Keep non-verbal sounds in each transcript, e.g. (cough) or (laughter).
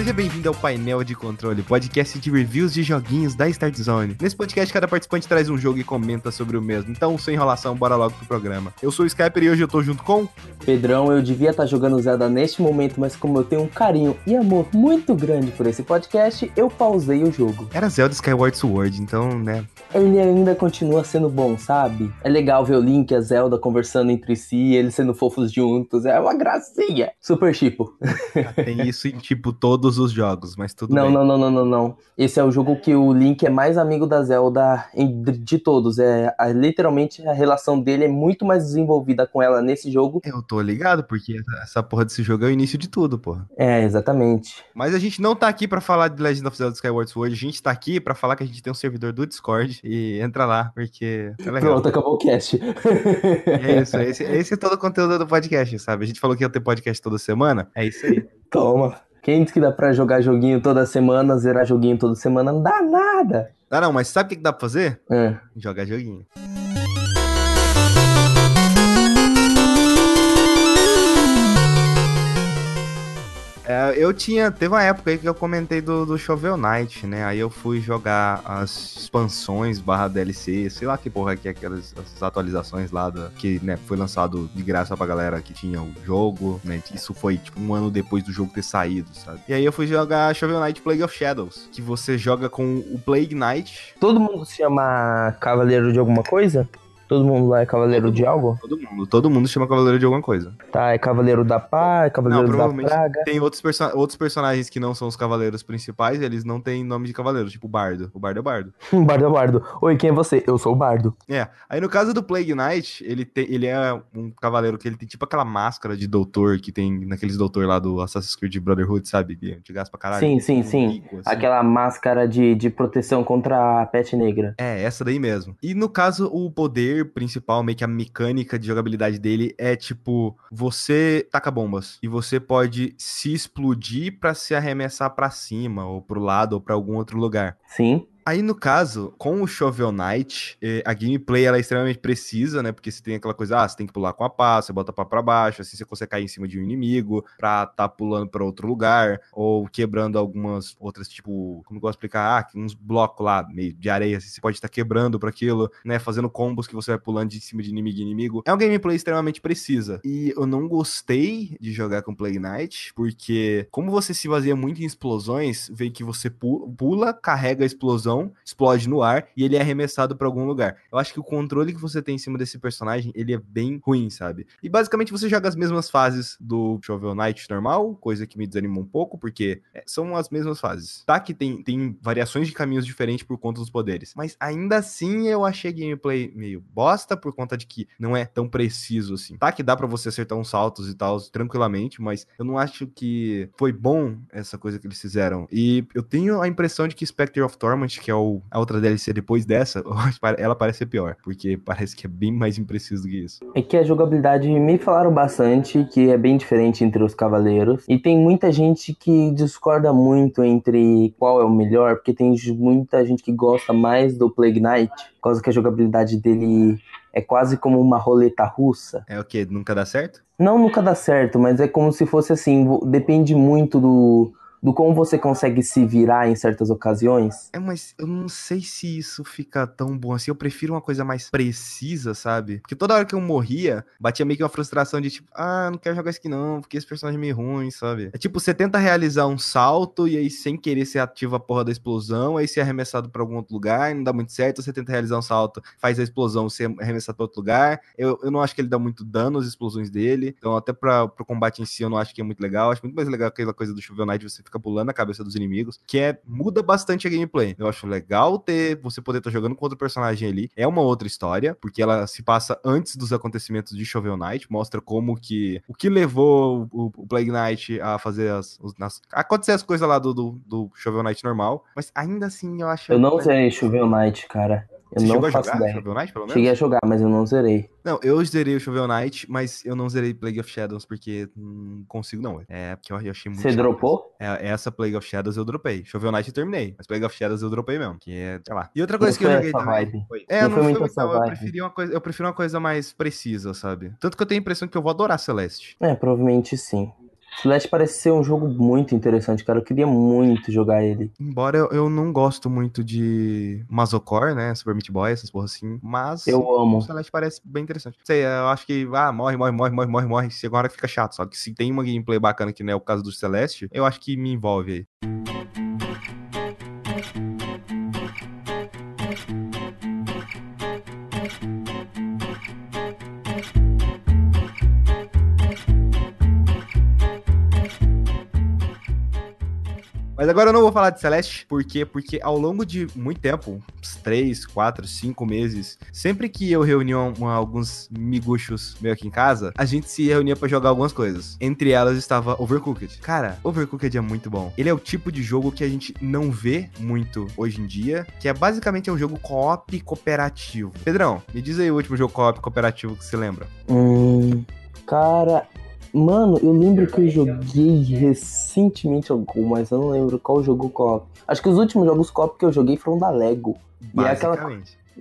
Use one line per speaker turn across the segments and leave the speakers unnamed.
Seja bem-vindo ao Painel de Controle, podcast de reviews de joguinhos da Start Zone. Nesse podcast, cada participante traz um jogo e comenta sobre o mesmo. Então, sem enrolação, bora logo pro programa. Eu sou o Skyper e hoje eu tô junto com.
Pedrão, eu devia estar jogando Zelda neste momento, mas como eu tenho um carinho e amor muito grande por esse podcast, eu pausei o jogo.
Era Zelda Skyward Sword, então, né.
Ele ainda continua sendo bom, sabe? É legal ver o Link e a Zelda conversando entre si, eles sendo fofos juntos, é uma gracinha. Super chipo.
Tem (laughs) isso em, tipo, todos os jogos, mas tudo
Não,
bem.
não, não, não, não, não. Esse é o jogo que o Link é mais amigo da Zelda de todos. É a- literalmente a relação dele é muito mais desenvolvida com ela nesse jogo.
Eu tô ligado, porque essa- porra desse jogo é o início de tudo, porra.
É, exatamente.
Mas a gente não tá aqui pra falar de Legend of Zelda Skyward Sword, a gente tá aqui pra falar que a gente tem um servidor do Discord e entra lá, porque é legal.
Pronto, acabou o cast.
É isso, esse, esse é todo o conteúdo do podcast, sabe? A gente falou que ia ter podcast toda semana, é isso aí.
Toma. Quem diz que dá pra jogar joguinho toda semana, zerar joguinho toda semana? Não dá nada.
Ah, não, mas sabe o que, que dá pra fazer?
É.
Jogar joguinho. É, eu tinha. Teve uma época aí que eu comentei do, do Shovel Knight, né? Aí eu fui jogar as expansões barra DLC, sei lá que porra que é aquelas as atualizações lá da, que né, foi lançado de graça pra galera que tinha o jogo, né? Isso foi tipo um ano depois do jogo ter saído, sabe? E aí eu fui jogar Shovel Knight Plague of Shadows, que você joga com o Plague Knight.
Todo mundo se chama Cavaleiro de alguma coisa? Todo mundo lá é Cavaleiro de algo?
Todo mundo, todo mundo chama Cavaleiro de alguma coisa.
Tá, é Cavaleiro da Paz, é Cavaleiro
Não,
da Praga.
Tem outros, perso- outros personagens que não são os cavaleiros principais, eles não têm nome de cavaleiro, tipo o Bardo. O Bardo é o Bardo. (laughs)
Bardo é Bardo. Oi, quem é você? Eu sou o Bardo.
É. Aí no caso do Plague Knight, ele, tem, ele é um cavaleiro que ele tem tipo aquela máscara de doutor que tem naqueles doutor lá do Assassin's Creed Brotherhood, sabe? De antigas pra caralho.
Sim, sim,
um
sim.
bico, assim.
Aquela máscara de, de proteção contra a peste negra.
É, essa daí mesmo. E no caso, o poder principal, meio que a mecânica de jogabilidade dele é tipo: você taca bombas e você pode se explodir pra se arremessar pra cima, ou pro lado, ou pra algum outro lugar.
Sim.
Aí, no caso, com o Shovel Knight, eh, a gameplay ela é extremamente precisa, né? Porque você tem aquela coisa, ah, você tem que pular com a pá, você bota a pá pra baixo, assim você consegue cair em cima de um inimigo pra tá pulando pra outro lugar, ou quebrando algumas outras, tipo, como eu gosto de explicar, ah, uns blocos lá, meio de areia, assim, você pode estar quebrando pra aquilo, né? Fazendo combos que você vai pulando de cima de inimigo em inimigo. É uma gameplay extremamente precisa. E eu não gostei de jogar com Plague Knight, porque como você se baseia muito em explosões, vê que você pu- pula, carrega a explosão, explode no ar e ele é arremessado pra algum lugar. Eu acho que o controle que você tem em cima desse personagem, ele é bem ruim, sabe? E basicamente você joga as mesmas fases do Shovel Knight normal, coisa que me desanimou um pouco, porque é, são as mesmas fases. Tá que tem, tem variações de caminhos diferentes por conta dos poderes, mas ainda assim eu achei a gameplay meio bosta por conta de que não é tão preciso assim. Tá que dá pra você acertar uns saltos e tal tranquilamente, mas eu não acho que foi bom essa coisa que eles fizeram. E eu tenho a impressão de que Spectre of Torment, que é o, a outra DLC depois dessa, (laughs) ela parece ser pior, porque parece que é bem mais impreciso do que isso.
É que a jogabilidade me falaram bastante que é bem diferente entre os cavaleiros. E tem muita gente que discorda muito entre qual é o melhor, porque tem muita gente que gosta mais do Plague Knight, por causa que a jogabilidade dele é quase como uma roleta russa.
É o que? Nunca dá certo?
Não nunca dá certo, mas é como se fosse assim, depende muito do, do como você consegue se virar em certas ocasiões.
É, mas eu não sei se isso fica tão bom assim. Eu prefiro uma coisa mais precisa, sabe? Porque toda hora que eu morria, batia meio que uma frustração de tipo, ah, não quero jogar isso aqui não, porque esse personagem é meio ruim, sabe? É tipo, você tenta realizar um salto e aí sem querer você ativa a porra da explosão, aí você é arremessado pra algum outro lugar, e não dá muito certo, você tenta realizar um salto, faz a explosão, você é arremessado pra outro lugar. Eu, eu não acho que ele dá muito dano às explosões dele, então até pra, pro combate em si eu não acho que é muito legal. Eu acho muito mais legal aquela coisa do Shovel Knight, você fica pulando a cabeça dos inimigos, que é muda bastante a gameplay. Eu acho legal ter você poder estar jogando com outro personagem ali. É uma outra história, porque ela se passa antes dos acontecimentos de Shovel Knight, mostra como que o que levou o, o Plague Knight a fazer as, os- nas- a acontecer as coisas lá do, do, do Shovel Knight normal, mas ainda assim eu acho
Eu não zerei Shovel Knight, cara. Eu
Você
não
chegou a jogar
ideia.
Shovel Knight, pelo menos?
Cheguei a jogar, mas eu não zerei.
Não, eu zerei o Shovel Knight, mas eu não zerei Plague of Shadows porque não consigo não. É porque eu achei muito
Você dropou?
É, essa Plague of Shadows eu dropei. Shovel Knight eu terminei, mas Plague of Shadows eu dropei mesmo. Que é, sei lá. E outra coisa
Não
que eu
foi
joguei também. Foi. É,
Não
não,
foi muito essa
eu preferi, uma coisa, eu prefiro uma coisa mais precisa, sabe? Tanto que eu tenho a impressão que eu vou adorar Celeste.
É, provavelmente sim. Celeste parece ser um jogo muito interessante, cara. Eu queria muito jogar ele.
Embora eu, eu não gosto muito de Masocore, né? Super Meat Boy, essas porra assim. Mas
eu amo.
o Celeste parece bem interessante. Sei, eu acho que, ah, morre, morre, morre, morre, morre, morre. Que fica chato. Só que se tem uma gameplay bacana que não é o caso do Celeste, eu acho que me envolve aí. Mas agora eu não vou falar de Celeste, por quê? Porque ao longo de muito tempo, uns 3, 4, 5 meses, sempre que eu reunia um, alguns miguxos meio aqui em casa, a gente se reunia para jogar algumas coisas. Entre elas estava Overcooked. Cara, Overcooked é muito bom. Ele é o tipo de jogo que a gente não vê muito hoje em dia, que é basicamente um jogo co-op cooperativo. Pedrão, me diz aí o último jogo co-op cooperativo que você lembra.
Hum, cara, Mano, eu lembro que eu joguei recentemente algum, mas eu não lembro qual jogo co Acho que os últimos jogos co que eu joguei foram da Lego.
E é aquela...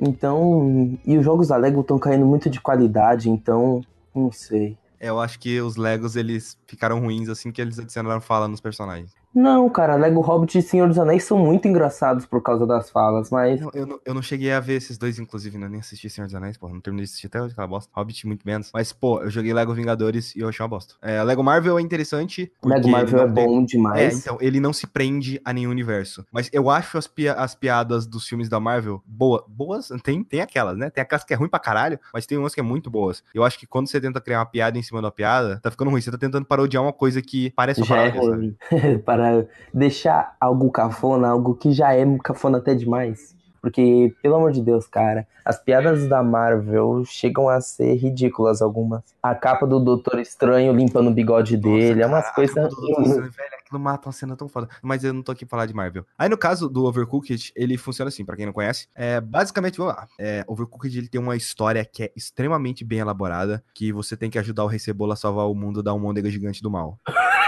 Então, e os jogos da Lego estão caindo muito de qualidade, então, não sei.
Eu acho que os Legos eles ficaram ruins assim que eles adicionaram fala nos personagens.
Não, cara, Lego Hobbit e Senhor dos Anéis são muito engraçados por causa das falas, mas.
Não, eu, não, eu não cheguei a ver esses dois, inclusive, né? Nem assisti Senhor dos Anéis, pô. Não terminei de assistir até hoje, aquela bosta. Hobbit, muito menos. Mas, pô, eu joguei Lego Vingadores e eu achei uma bosta. É, Lego Marvel é interessante.
Lego Marvel é bom demais.
É, então, ele não se prende a nenhum universo. Mas eu acho as, pi as piadas dos filmes da Marvel boa, boas. Tem, tem aquelas, né? Tem aquelas que é ruim pra caralho, mas tem umas que é muito boas. Eu acho que quando você tenta criar uma piada em cima da piada, tá ficando ruim. Você tá tentando parodiar uma coisa que parece uma
Já é ruim. (laughs) Para deixar algo cafona, algo que já é cafona até demais. Porque, pelo amor de Deus, cara, as piadas da Marvel chegam a ser ridículas algumas. A capa do Doutor Estranho limpando o bigode Nossa, dele, cara, é umas coisas.
Velho, aquilo mata uma cena tão foda. Mas eu não tô aqui pra falar de Marvel. Aí no caso do Overcooked, ele funciona assim, pra quem não conhece. É, basicamente, vamos lá. É, Overcooked ele tem uma história que é extremamente bem elaborada, que você tem que ajudar o Recebola a salvar o mundo da almôndega gigante do mal.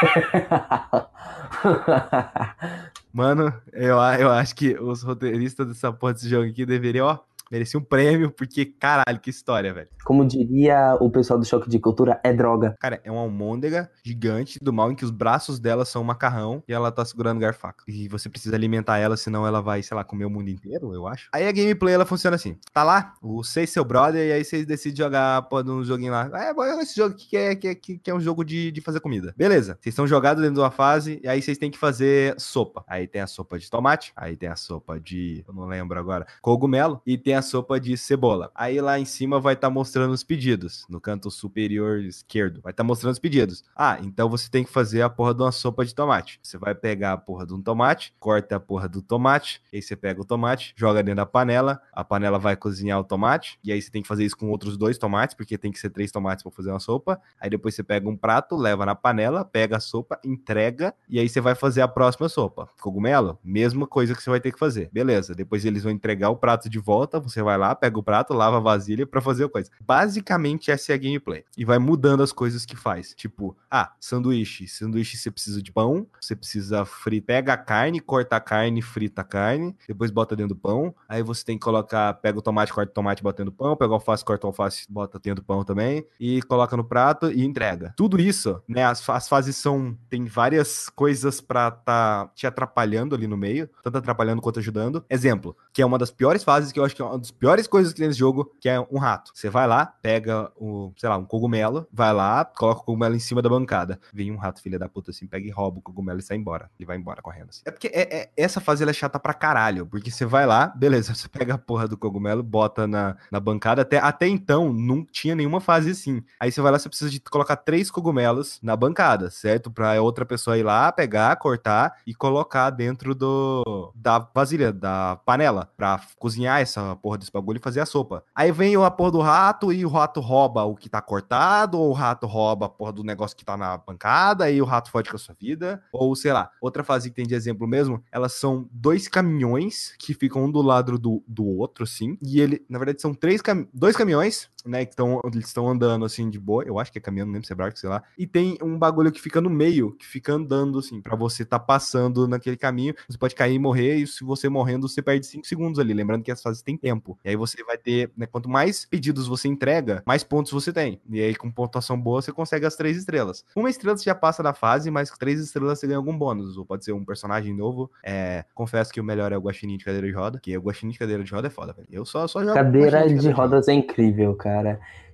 (laughs) Mano, eu, eu acho que os roteiristas dessa porra desse jogo aqui deveriam, ó, Merecia um prêmio, porque, caralho, que história, velho.
Como diria o pessoal do Choque de Cultura, é droga.
Cara, é uma almôndega gigante do mal em que os braços dela são um macarrão e ela tá segurando garfaca. E você precisa alimentar ela, senão ela vai, sei lá, comer o mundo inteiro, eu acho. Aí a gameplay, ela funciona assim. Tá lá, o seis seu brother, e aí vocês decidem jogar, pô, um joguinho lá. É, bom, esse jogo que é, que é, que é um jogo de, de fazer comida. Beleza. Vocês estão jogados dentro de uma fase, e aí vocês têm que fazer sopa. Aí tem a sopa de tomate, aí tem a sopa de, eu não lembro agora, cogumelo, e tem a sopa de cebola. Aí lá em cima vai estar tá mostrando os pedidos, no canto superior esquerdo. Vai estar tá mostrando os pedidos. Ah, então você tem que fazer a porra de uma sopa de tomate. Você vai pegar a porra de um tomate, corta a porra do tomate, aí você pega o tomate, joga dentro da panela, a panela vai cozinhar o tomate, e aí você tem que fazer isso com outros dois tomates, porque tem que ser três tomates para fazer uma sopa. Aí depois você pega um prato, leva na panela, pega a sopa, entrega, e aí você vai fazer a próxima sopa. Cogumelo, mesma coisa que você vai ter que fazer. Beleza, depois eles vão entregar o prato de volta, você vai lá, pega o prato, lava a vasilha para fazer a coisa. Basicamente, essa é a gameplay. E vai mudando as coisas que faz. Tipo, ah, sanduíche. Sanduíche você precisa de pão, você precisa fritar. Pega a carne, corta a carne, frita a carne, depois bota dentro do pão. Aí você tem que colocar, pega o tomate, corta o tomate, bota dentro do pão, pega o alface, corta o alface, bota dentro do pão também, e coloca no prato e entrega. Tudo isso, né? As, as fases são. Tem várias coisas pra tá te atrapalhando ali no meio, tanto atrapalhando quanto ajudando. Exemplo, que é uma das piores fases, que eu acho que é uma das piores coisas que tem nesse jogo, que é um rato. Você vai lá, pega o, sei lá, um cogumelo, vai lá, coloca o cogumelo em cima da bancada. Vem um rato, filha da puta, assim, pega e rouba o cogumelo e sai embora. Ele vai embora correndo assim. É porque é, é, essa fase é chata pra caralho, porque você vai lá, beleza, (laughs) você pega a porra do cogumelo, bota na, na bancada. Até, até então, não tinha nenhuma fase assim. Aí você vai lá, você precisa de colocar três cogumelos na bancada, certo? Pra outra pessoa ir lá, pegar, cortar e colocar dentro do da vasilha, da panela, pra cozinhar essa porra desse bagulho e fazer a sopa. Aí vem a porra do rato e o rato rouba o que tá cortado, ou o rato rouba a porra do negócio que tá na bancada e o rato fode com a sua vida. Ou sei lá, outra fase que tem de exemplo mesmo, elas são dois caminhões que ficam um do lado do, do outro, assim. E ele, na verdade, são três cam dois caminhões né, que estão eles estão andando assim de boa, eu acho que é caminhando, não lembro se é barco, sei lá. E tem um bagulho que fica no meio, que fica andando assim, para você tá passando naquele caminho, você pode cair e morrer e se você morrendo, você perde 5 segundos ali, lembrando que as fases têm tempo. E aí você vai ter, né, quanto mais pedidos você entrega, mais pontos você tem. E aí com pontuação boa você consegue as três estrelas. Uma estrela você já passa da fase, mas três estrelas você ganha algum bônus, ou pode ser um personagem novo. É, confesso que o melhor é o guaxinim de cadeira de roda, que o guaxinim de cadeira de roda é foda, velho. Eu só só jogo
Cadeira de, de rodas é incrível, cara.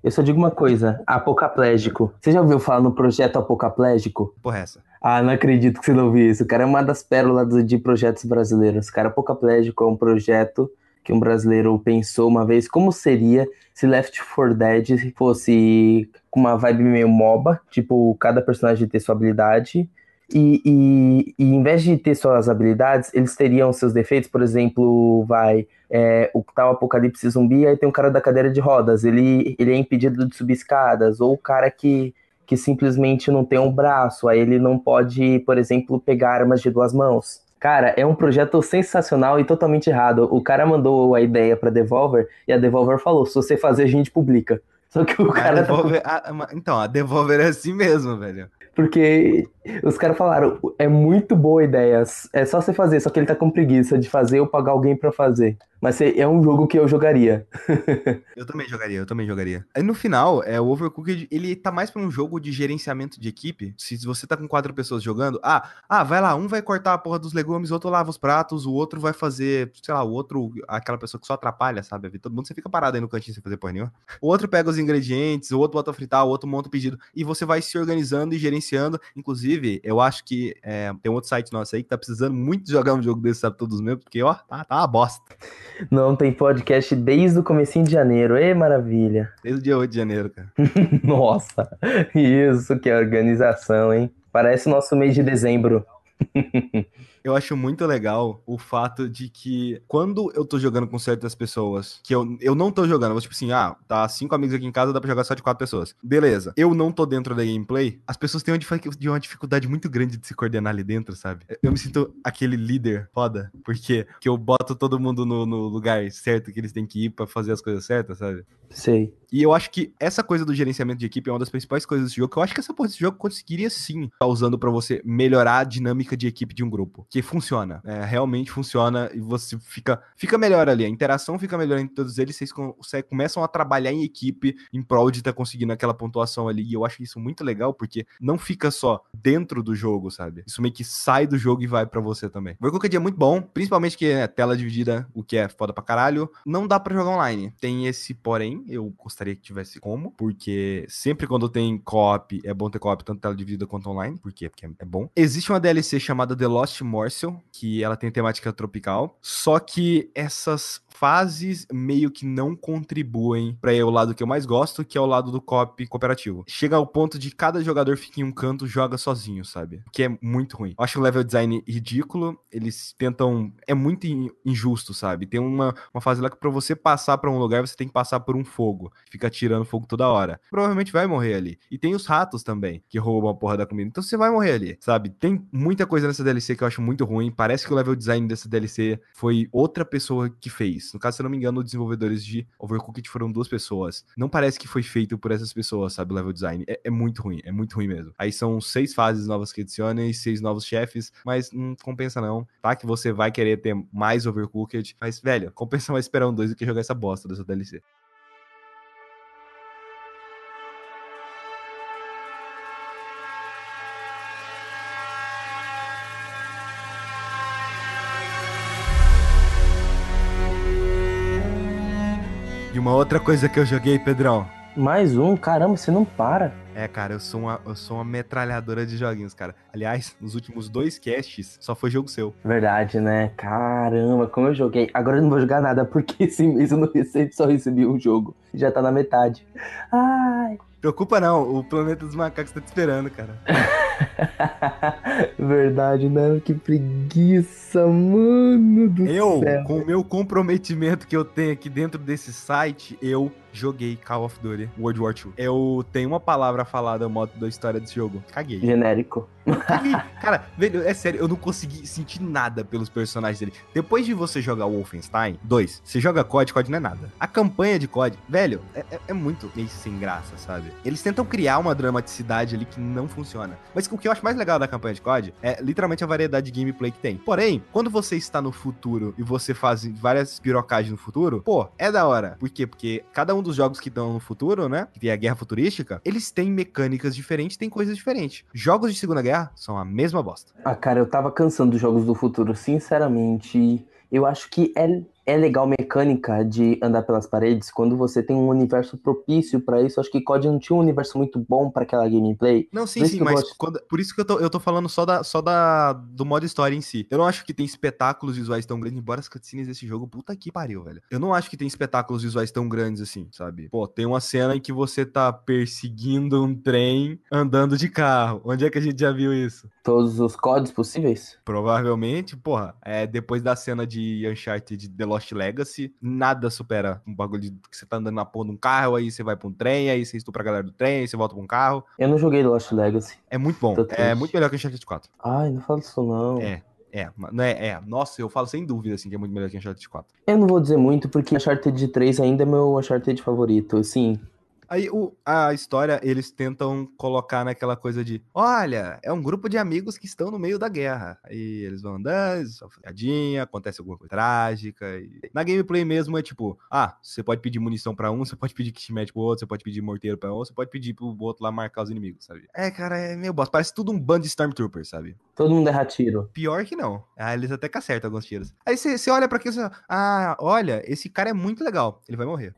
Eu só digo uma coisa, apocaplégico. Você já ouviu falar no projeto apocaplégico?
Porra, é essa.
Ah, não acredito que você não viu isso. O cara é uma das pérolas de projetos brasileiros. Cara, apocaplégico é um projeto que um brasileiro pensou uma vez como seria se Left 4 Dead fosse com uma vibe meio MOBA, tipo, cada personagem ter sua habilidade. E, e, e em vez de ter suas habilidades, eles teriam seus defeitos, por exemplo, vai é, o tal apocalipse zumbi, aí tem um cara da cadeira de rodas, ele, ele é impedido de subir escadas, ou o cara que, que simplesmente não tem um braço, aí ele não pode, por exemplo, pegar armas de duas mãos. Cara, é um projeto sensacional e totalmente errado. O cara mandou a ideia pra Devolver e a Devolver falou: se você fazer, a gente publica. (laughs) Só que o cara. (laughs)
A Devolver, tá... a, então, a Devolver é assim mesmo, velho.
Porque os caras falaram, é muito boa ideia, é só você fazer, só que ele tá com preguiça de fazer ou pagar alguém para fazer. Mas é um jogo que eu jogaria. (laughs)
eu também jogaria, eu também jogaria. Aí no final, é, o Overcooked, ele tá mais pra um jogo de gerenciamento de equipe. Se você tá com quatro pessoas jogando, ah, ah, vai lá, um vai cortar a porra dos legumes, outro lava os pratos, o outro vai fazer, sei lá, o outro, aquela pessoa que só atrapalha, sabe? Todo mundo você fica parado aí no cantinho sem fazer porra nenhuma. O outro pega os ingredientes, o outro bota a fritar, o outro monta o pedido. E você vai se organizando e gerenciando. Inclusive, eu acho que é, tem um outro site nosso aí que tá precisando muito de jogar um jogo desse, sabe, todos mesmo, porque, ó, tá, tá uma bosta.
Não tem podcast desde o comecinho de janeiro. Ê, maravilha.
Desde o dia 8 de janeiro, cara. (laughs)
Nossa, isso que é organização, hein? Parece o nosso mês de dezembro. (laughs)
eu acho muito legal o fato de que quando eu tô jogando com certas pessoas, que eu, eu não tô jogando, eu vou tipo assim, ah, tá cinco amigos aqui em casa, dá pra jogar só de quatro pessoas. Beleza. Eu não tô dentro da gameplay, as pessoas têm uma dificuldade muito grande de se coordenar ali dentro, sabe? Eu me sinto aquele líder foda, porque que eu boto todo mundo no, no lugar certo que eles têm que ir para fazer as coisas certas, sabe?
Sei.
E eu acho que essa coisa do gerenciamento de equipe é uma das principais coisas desse jogo, que eu acho que essa porra desse jogo conseguiria sim estar tá usando para você melhorar a dinâmica de equipe de um grupo. Que funciona. É, realmente funciona e você fica, fica melhor ali. A interação fica melhor entre todos eles, vocês começam a trabalhar em equipe em prol de estar tá conseguindo aquela pontuação ali. E eu acho isso muito legal, porque não fica só dentro do jogo, sabe? Isso meio que sai do jogo e vai para você também. O Overcooked é muito bom, principalmente que é tela dividida, o que é foda pra caralho. Não dá para jogar online. Tem esse porém, eu gostaria que tivesse como, porque sempre quando tem co-op, é bom ter co-op tanto tela dividida quanto online, por quê? Porque é bom. Existe uma DLC chamada The Lost Morsel, que ela tem temática tropical, só que essas fases meio que não contribuem para o lado que eu mais gosto, que é o lado do cop cooperativo. Chega ao ponto de cada jogador fica em um canto joga sozinho, sabe? Que é muito ruim. Eu acho o level design ridículo, eles tentam é muito injusto, sabe? Tem uma, uma fase lá que para você passar para um lugar, você tem que passar por um fogo, fica tirando fogo toda hora. Provavelmente vai morrer ali. E tem os ratos também, que roubam a porra da comida. Então você vai morrer ali, sabe? Tem muita coisa nessa DLC que eu acho muito ruim. Parece que o level design dessa DLC foi outra pessoa que fez. No caso, se eu não me engano, os desenvolvedores de Overcooked foram duas pessoas. Não parece que foi feito por essas pessoas, sabe? O level design. É, é, muito ruim, é muito ruim mesmo. Aí são seis fases novas que adicionam e seis novos chefes, mas não compensa não, tá? Que você vai querer ter mais Overcooked, mas, velho, compensa mais esperar um dois do que jogar essa bosta dessa DLC. Uma outra coisa que eu joguei, Pedrão.
Mais um? Caramba, você não para.
É, cara, eu sou, uma, eu sou uma metralhadora de joguinhos, cara. Aliás, nos últimos dois casts, só foi jogo seu.
Verdade, né? Caramba, como eu joguei. Agora eu não vou jogar nada, porque (laughs) esse mês eu não recebi, só recebi um jogo. Já tá na metade. Ai.
Preocupa não, o planeta dos macacos tá te esperando, cara. (laughs) (laughs)
Verdade, né? Que preguiça, mano do
eu,
céu.
com o meu comprometimento que eu tenho aqui dentro desse site, eu joguei Call of Duty World War II. Eu tenho uma palavra falada modo da história desse jogo. Caguei.
Genérico.
Caguei. (laughs) Cara, velho, é sério, eu não consegui sentir nada pelos personagens dele. Depois de você jogar Wolfenstein 2, você joga COD, COD não é nada. A campanha de COD, velho, é, é, é muito meio sem graça, sabe? Eles tentam criar uma dramaticidade ali que não funciona. Mas o que eu acho mais legal da campanha de COD é literalmente a variedade de gameplay que tem. Porém, quando você está no futuro e você faz várias pirocagens no futuro, pô, é da hora. Por quê? Porque cada um dos jogos que estão no futuro, né? Que tem a guerra futurística, eles têm mecânicas diferentes, têm coisas diferentes. Jogos de Segunda Guerra são a mesma bosta.
Ah, cara, eu tava cansando dos jogos do futuro, sinceramente. Eu acho que é é legal mecânica de andar pelas paredes quando você tem um universo propício para isso. Acho que COD não tinha um universo muito bom para aquela gameplay.
Não, sim, sim, mas quando, por isso que eu tô, eu tô falando só, da, só da, do modo história em si. Eu não acho que tem espetáculos visuais tão grandes, embora as cutscenes desse jogo, puta que pariu, velho. Eu não acho que tem espetáculos visuais tão grandes assim, sabe? Pô, tem uma cena em que você tá perseguindo um trem andando de carro. Onde é que a gente já viu isso?
Todos os códigos possíveis?
Provavelmente, porra. É depois da cena de Uncharted The Lost Legacy, nada supera um bagulho de que você tá andando na porra de um carro, aí você vai pra um trem, aí você estupra a galera do trem, aí você volta pra um carro.
Eu não joguei Lost Legacy.
É muito bom. É muito melhor que Uncharted 4.
Ai, não fala isso não.
É. É, não é, é, nossa, eu falo sem dúvida, assim, que é muito melhor que Uncharted 4.
Eu não vou dizer muito, porque Uncharted 3 ainda é meu Uncharted favorito, assim,
Aí o, a história, eles tentam colocar naquela coisa de: olha, é um grupo de amigos que estão no meio da guerra. Aí eles vão andando, sofrem piadinha, acontece alguma coisa trágica. E... Na gameplay mesmo é tipo: ah, você pode pedir munição para um, você pode pedir kitmet pro outro, você pode pedir morteiro pra um, você pode pedir pro outro lá marcar os inimigos, sabe? É, cara, é meio bosta. Parece tudo um bando de Stormtroopers, sabe?
Todo mundo erra tiro.
Pior que não. Ah, eles até que acertam alguns tiros. Aí você olha para aquilo e ah, olha, esse cara é muito legal, ele vai morrer.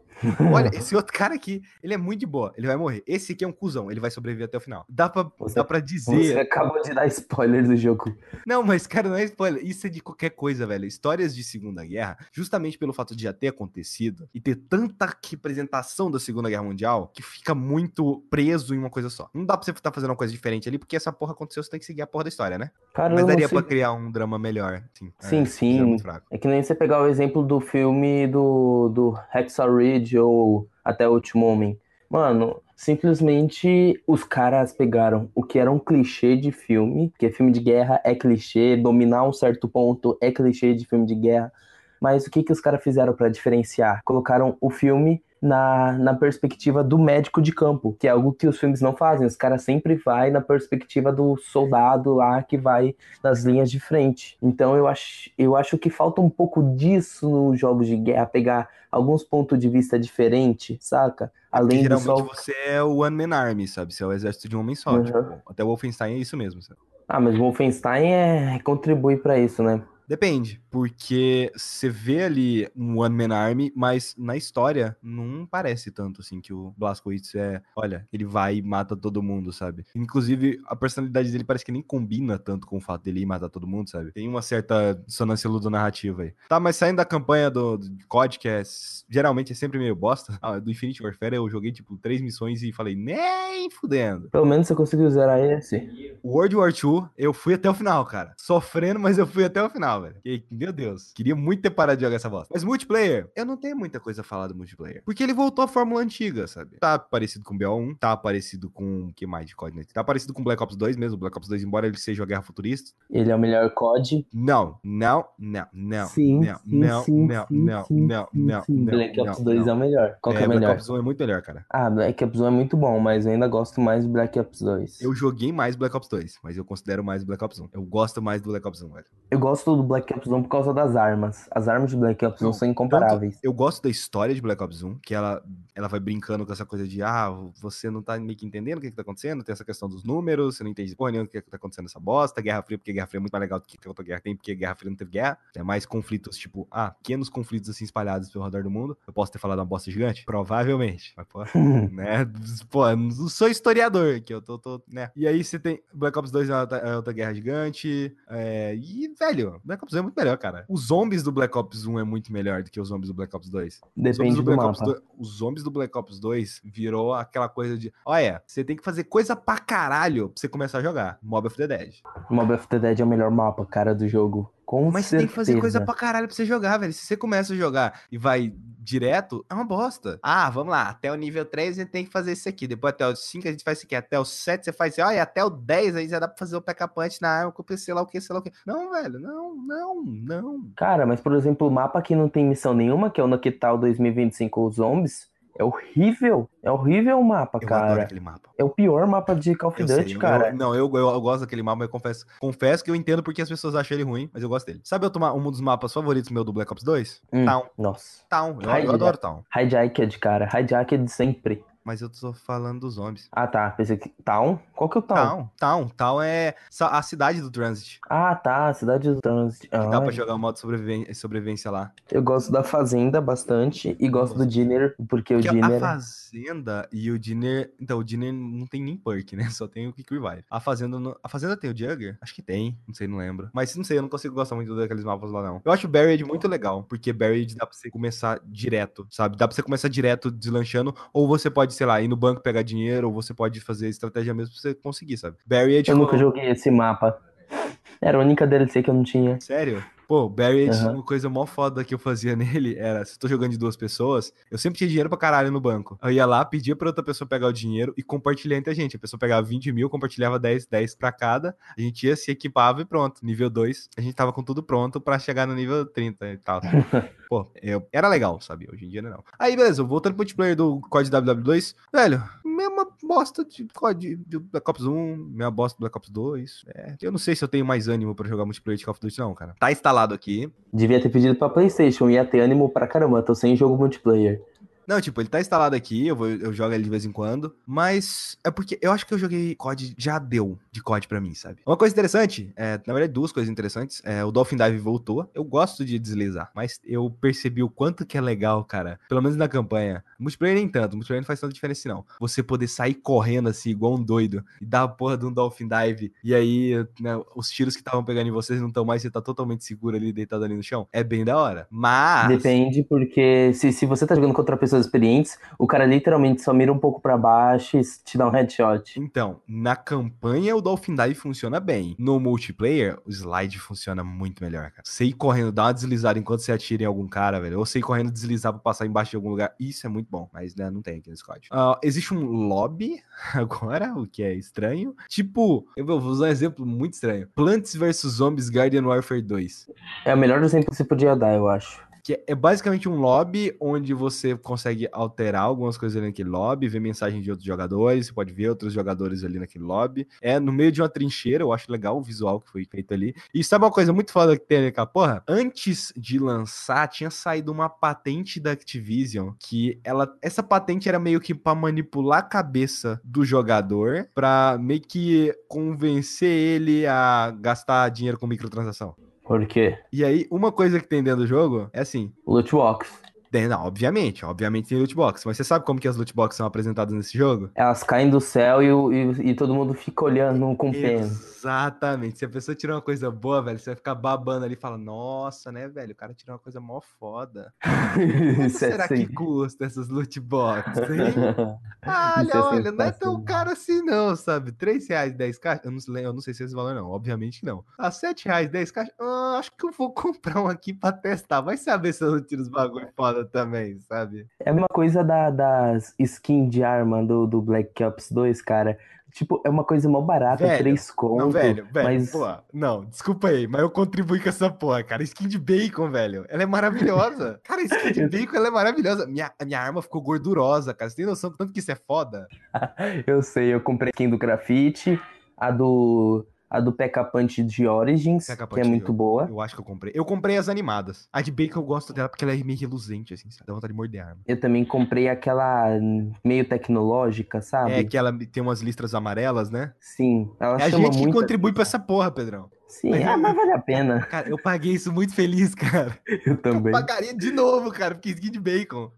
Olha, (laughs) esse outro cara aqui, ele é muito de boa, ele vai morrer. Esse aqui é um cuzão, ele vai sobreviver até o final. Dá pra, você, dá pra dizer.
Você acabou de dar spoiler do jogo.
Não, mas, cara, não é spoiler. Isso é de qualquer coisa, velho. Histórias de Segunda Guerra, justamente pelo fato de já ter acontecido e ter tanta representação da Segunda Guerra Mundial, que fica muito preso em uma coisa só. Não dá pra você estar tá fazendo uma coisa diferente ali, porque essa porra aconteceu, você tem que seguir a porra da história, né? Cara, mas daria pra criar um drama melhor.
Sim, sim. É, sim. É, é que nem você pegar o exemplo do filme do, do Hacksaw Ridge ou até o último homem. Mano, simplesmente os caras pegaram o que era um clichê de filme, que filme de guerra é clichê, dominar um certo ponto é clichê de filme de guerra. Mas o que, que os caras fizeram para diferenciar? Colocaram o filme na, na perspectiva do médico de campo, que é algo que os filmes não fazem. Os caras sempre vai na perspectiva do soldado lá que vai nas linhas de frente. Então eu acho, eu acho que falta um pouco disso nos jogos de guerra, pegar alguns pontos de vista diferentes, saca?
Além geralmente só... você é o One Man Army, sabe? Você é o exército de um homem só. Uhum. Tipo, até o Wolfenstein é isso mesmo. Sabe?
Ah, mas o Wolfenstein é contribui para isso, né?
Depende, porque você vê ali um One Man Army, mas na história não parece tanto assim que o Blazkowicz é, olha, ele vai e mata todo mundo, sabe? Inclusive, a personalidade dele parece que nem combina tanto com o fato dele ir matar todo mundo, sabe? Tem uma certa dissonância ludonarrativa aí. Tá, mas saindo da campanha do, do COD, que é geralmente é sempre meio bosta, (laughs) ah, do Infinite Warfare eu joguei tipo três missões e falei, nem fudendo.
Pelo menos você conseguiu zerar esse.
World War II, eu fui até o final, cara. Sofrendo, mas eu fui até o final velho. Que, meu Deus. Queria muito ter parado de jogar essa bosta. Mas multiplayer, eu não tenho muita coisa a falar do multiplayer. Porque ele voltou à fórmula antiga, sabe? Tá parecido com o BO1, tá parecido com. O que mais de COD, né? Tá parecido com Black Ops 2 mesmo. Black Ops 2, embora ele seja uma guerra futurista.
Ele é o melhor COD?
Não, não, não, não.
Sim,
não,
sim,
não,
sim,
não,
sim,
não,
sim,
não,
sim,
não,
sim.
não.
Black Ops
não,
2
não.
é o melhor. Qual que é, o melhor?
Black Ops 1 é muito melhor, cara.
Ah, Black Ops 1 é muito bom, mas eu ainda gosto mais do Black Ops 2.
Eu joguei mais Black Ops 2, mas eu considero mais Black Ops 1. Eu gosto mais do Black Ops 1, velho.
Eu gosto do Black Ops 1 por causa das armas. As armas de Black Ops 1 são incomparáveis.
Tanto, eu gosto da história de Black Ops 1, que ela, ela vai brincando com essa coisa de, ah, você não tá meio que entendendo o que, que tá acontecendo, tem essa questão dos números, você não entende porra nenhuma o que, que tá acontecendo nessa bosta, Guerra Fria, porque Guerra Fria é muito mais legal do que outra guerra tem, porque Guerra Fria não teve guerra. É mais conflitos, tipo, ah, pequenos conflitos assim espalhados pelo redor do mundo. Eu posso ter falado uma bosta gigante? Provavelmente. Mas, pô, (laughs) né? Pô, não sou historiador, que eu tô, tô, né? E aí você tem Black Ops 2 é outra, é outra guerra gigante. É... E, velho, Black Ops 2 é muito melhor, cara. Os zombies do Black Ops 1 é muito melhor do que os zombies do Black Ops 2.
Depende do,
do
Black Ops 2,
os zombies do Black Ops 2 virou aquela coisa de, olha, você tem que fazer coisa pra caralho pra você começar a jogar. Mob of the Dead.
Mob of the Dead é o melhor mapa, cara, do jogo. Com
Mas
certeza.
você tem que fazer coisa pra caralho pra você jogar, velho. Se você começa a jogar e vai direto, é uma bosta. Ah, vamos lá, até o nível 3 a gente tem que fazer isso aqui, depois até o 5 a gente faz isso aqui, até o 7 você faz isso, olha, até o 10 aí já dá pra fazer o punch na arma com o sei lá o que, sei lá o que. Não, velho, não, não, não.
Cara, mas por exemplo, o mapa que não tem missão nenhuma, que é o Nokital 2025 Zombies, é horrível. É horrível o mapa,
Eu
cara.
adoro aquele mapa.
É o pior mapa de Call of
Eu
Duty,
sei, eu-
cara.
não, eu, eu, eu gosto daquele mapa, mas eu confesso, confesso que eu entendo porque as pessoas acham ele ruim, mas eu gosto dele. Sabe ma- um dos mapas favoritos meu do Black Ops 2?
Hum,
Town.
Nossa.
Town. Eu,
Ai,
eu adoro Town.
Hijacked, cara. Hijacked sempre.
Mas eu tô falando dos zombies.
Ah, tá. Pensei que. Town? Qual que é o Town?
Town. Town. Town é a cidade do Transit.
Ah, tá. Cidade do Trânsito.
Que dá pra
Ah,
jogar o modo sobreviven- sobrevivência lá.
eu gosto da Fazenda bastante e gosto do Dinner, porque o
Porque a
Dinner.
Fazenda e o Dinner. Então, o Dinner não tem nem perk, né? (laughs) Só tem o Quick Revive. A Fazenda. não- A Fazenda tem o Jugger? Acho que tem. Não sei, não lembro. Mas não sei, eu não consigo gostar muito daqueles mapas lá, não. Eu acho o Buried muito legal. Porque Buried dá pra você começar direto, sabe? Dá pra você começar direto deslanchando. Ou você pode, sei lá, ir no banco pegar dinheiro. Ou você pode fazer estratégia mesmo pra você conseguir, sabe? Buried.
Eu nunca joguei esse mapa. Era a única DLC que eu não tinha.
Sério? Pô, Buried,
Aham.
uma coisa mó foda que eu fazia (laughs) nele era, se eu tô jogando de duas pessoas, eu sempre tinha dinheiro pra caralho no banco. Eu ia lá, pedia pra outra pessoa pegar o dinheiro e compartilhar entre a gente. A pessoa pegava 20 mil, compartilhava 10, 10 pra cada, a gente ia, se equipava e pronto. Nível 2, a gente tava com tudo pronto pra chegar no nível 30 e tal. (laughs) Pô, eu, era legal, sabe? Hoje em dia não. Aí, beleza, voltando pro multiplayer do COD WW2, velho, mesma bosta de COD de Black Ops 1, mesma bosta do Black Ops 2. É, eu não sei se eu tenho mais ânimo pra jogar multiplayer de Call of Duty, não, cara. Tá instalado aqui.
Devia ter pedido pra PlayStation, ia ter ânimo pra caramba. Tô sem jogo multiplayer.
Não, tipo, ele tá instalado aqui, eu, vou, eu jogo ele de vez em quando, mas é porque eu acho que eu joguei COD, já deu de COD pra mim, sabe? Uma coisa interessante, é, na verdade duas coisas interessantes, é, o Dolphin Dive voltou, eu gosto de deslizar, mas eu percebi o quanto que é legal, cara, pelo menos na campanha, multiplayer nem tanto, multiplayer não faz tanta diferença não, você poder sair correndo assim, igual um doido, e dar a porra de um Dolphin Dive, e aí, né, os tiros que estavam pegando em vocês não estão mais, você tá totalmente seguro ali, deitado ali no chão, é bem da hora, mas...
Depende, porque se, se você tá jogando contra pessoas experientes, o cara literalmente só mira um pouco pra baixo e te dá um headshot.
Então, na campanha o Dolphin Dive funciona bem. No multiplayer, o slide funciona muito melhor, cara. Você ir correndo, dar uma deslizada enquanto você atira em algum cara, velho. Ou você ir correndo, deslizar pra passar embaixo de algum lugar. Isso é muito bom, mas né, não tem aqui nesse código. Ah, existe um lobby (laughs) agora, o que é estranho. Tipo, eu vou usar um exemplo muito estranho. Plants vs Zombies Guardian Warfare 2.
É o melhor exemplo que você podia dar, eu acho.
Que é basicamente um lobby onde você consegue alterar algumas coisas ali naquele lobby, ver mensagem de outros jogadores, você pode ver outros jogadores ali naquele lobby. É no meio de uma trincheira, eu acho legal o visual que foi feito ali. E sabe uma coisa muito foda que tem naquela porra? Antes de lançar, tinha saído uma patente da Activision que ela. Essa patente era meio que pra manipular a cabeça do jogador pra meio que convencer ele a gastar dinheiro com microtransação.
Por quê?
E aí, uma coisa que tem dentro do jogo é assim:
Loot box.
Tem, não, obviamente, obviamente tem loot box, mas você sabe como que as loot box são apresentadas nesse jogo?
Elas caem do céu e, e, e todo mundo fica olhando com pena.
Exatamente. Se a pessoa tirar uma coisa boa, velho, você vai ficar babando ali e fala, nossa, né, velho, o cara tirou uma coisa mó foda. (laughs) Quanto
Isso é
será que custa essas loot box, hein? (laughs) Olha,
é
olha, não é tão caro assim não, sabe? 3 reais, 10 caixas, eu não, sei- eu não sei se é esse valor não, obviamente não. Ah, 7 reais, 10 caixas, ah, acho que eu vou (laughs) comprar um aqui pra testar, vai saber se eu não tiro os bagulho foda também, sabe?
É a mesma coisa da, das skins de arma do, do Black Ops 2, cara. Tipo, é uma coisa mó barata,
Velho,
3 conto.
Não, velho, velho,
mas-
pô, não, desculpa aí, mas eu contribuí com essa porra, cara. Skin de bacon, velho. Ela é maravilhosa. (laughs) Cara, skin de bacon, ela é maravilhosa. Minha, a minha arma ficou gordurosa, cara. Você tem noção do tanto que isso é foda? (laughs)
Eu sei, eu comprei a skin do grafite, a do. A do P.K. Punch de Origins,
P.K.
que é
Punch
muito
de-
boa.
Eu acho que eu comprei. Eu comprei as animadas. A de bacon eu gosto dela porque ela é meio reluzente, assim, sabe? dá vontade de morder a arma.
Eu também comprei aquela meio tecnológica, sabe?
É que ela tem umas listras amarelas, né?
Sim, ela
É a gente que contribui pra (laughs) essa porra, Pedrão.
Sim, ah, mas vale a pena. (laughs)
Cara, eu paguei isso muito feliz, cara.
Eu também.
Eu pagaria de novo, cara, porque skin de bacon.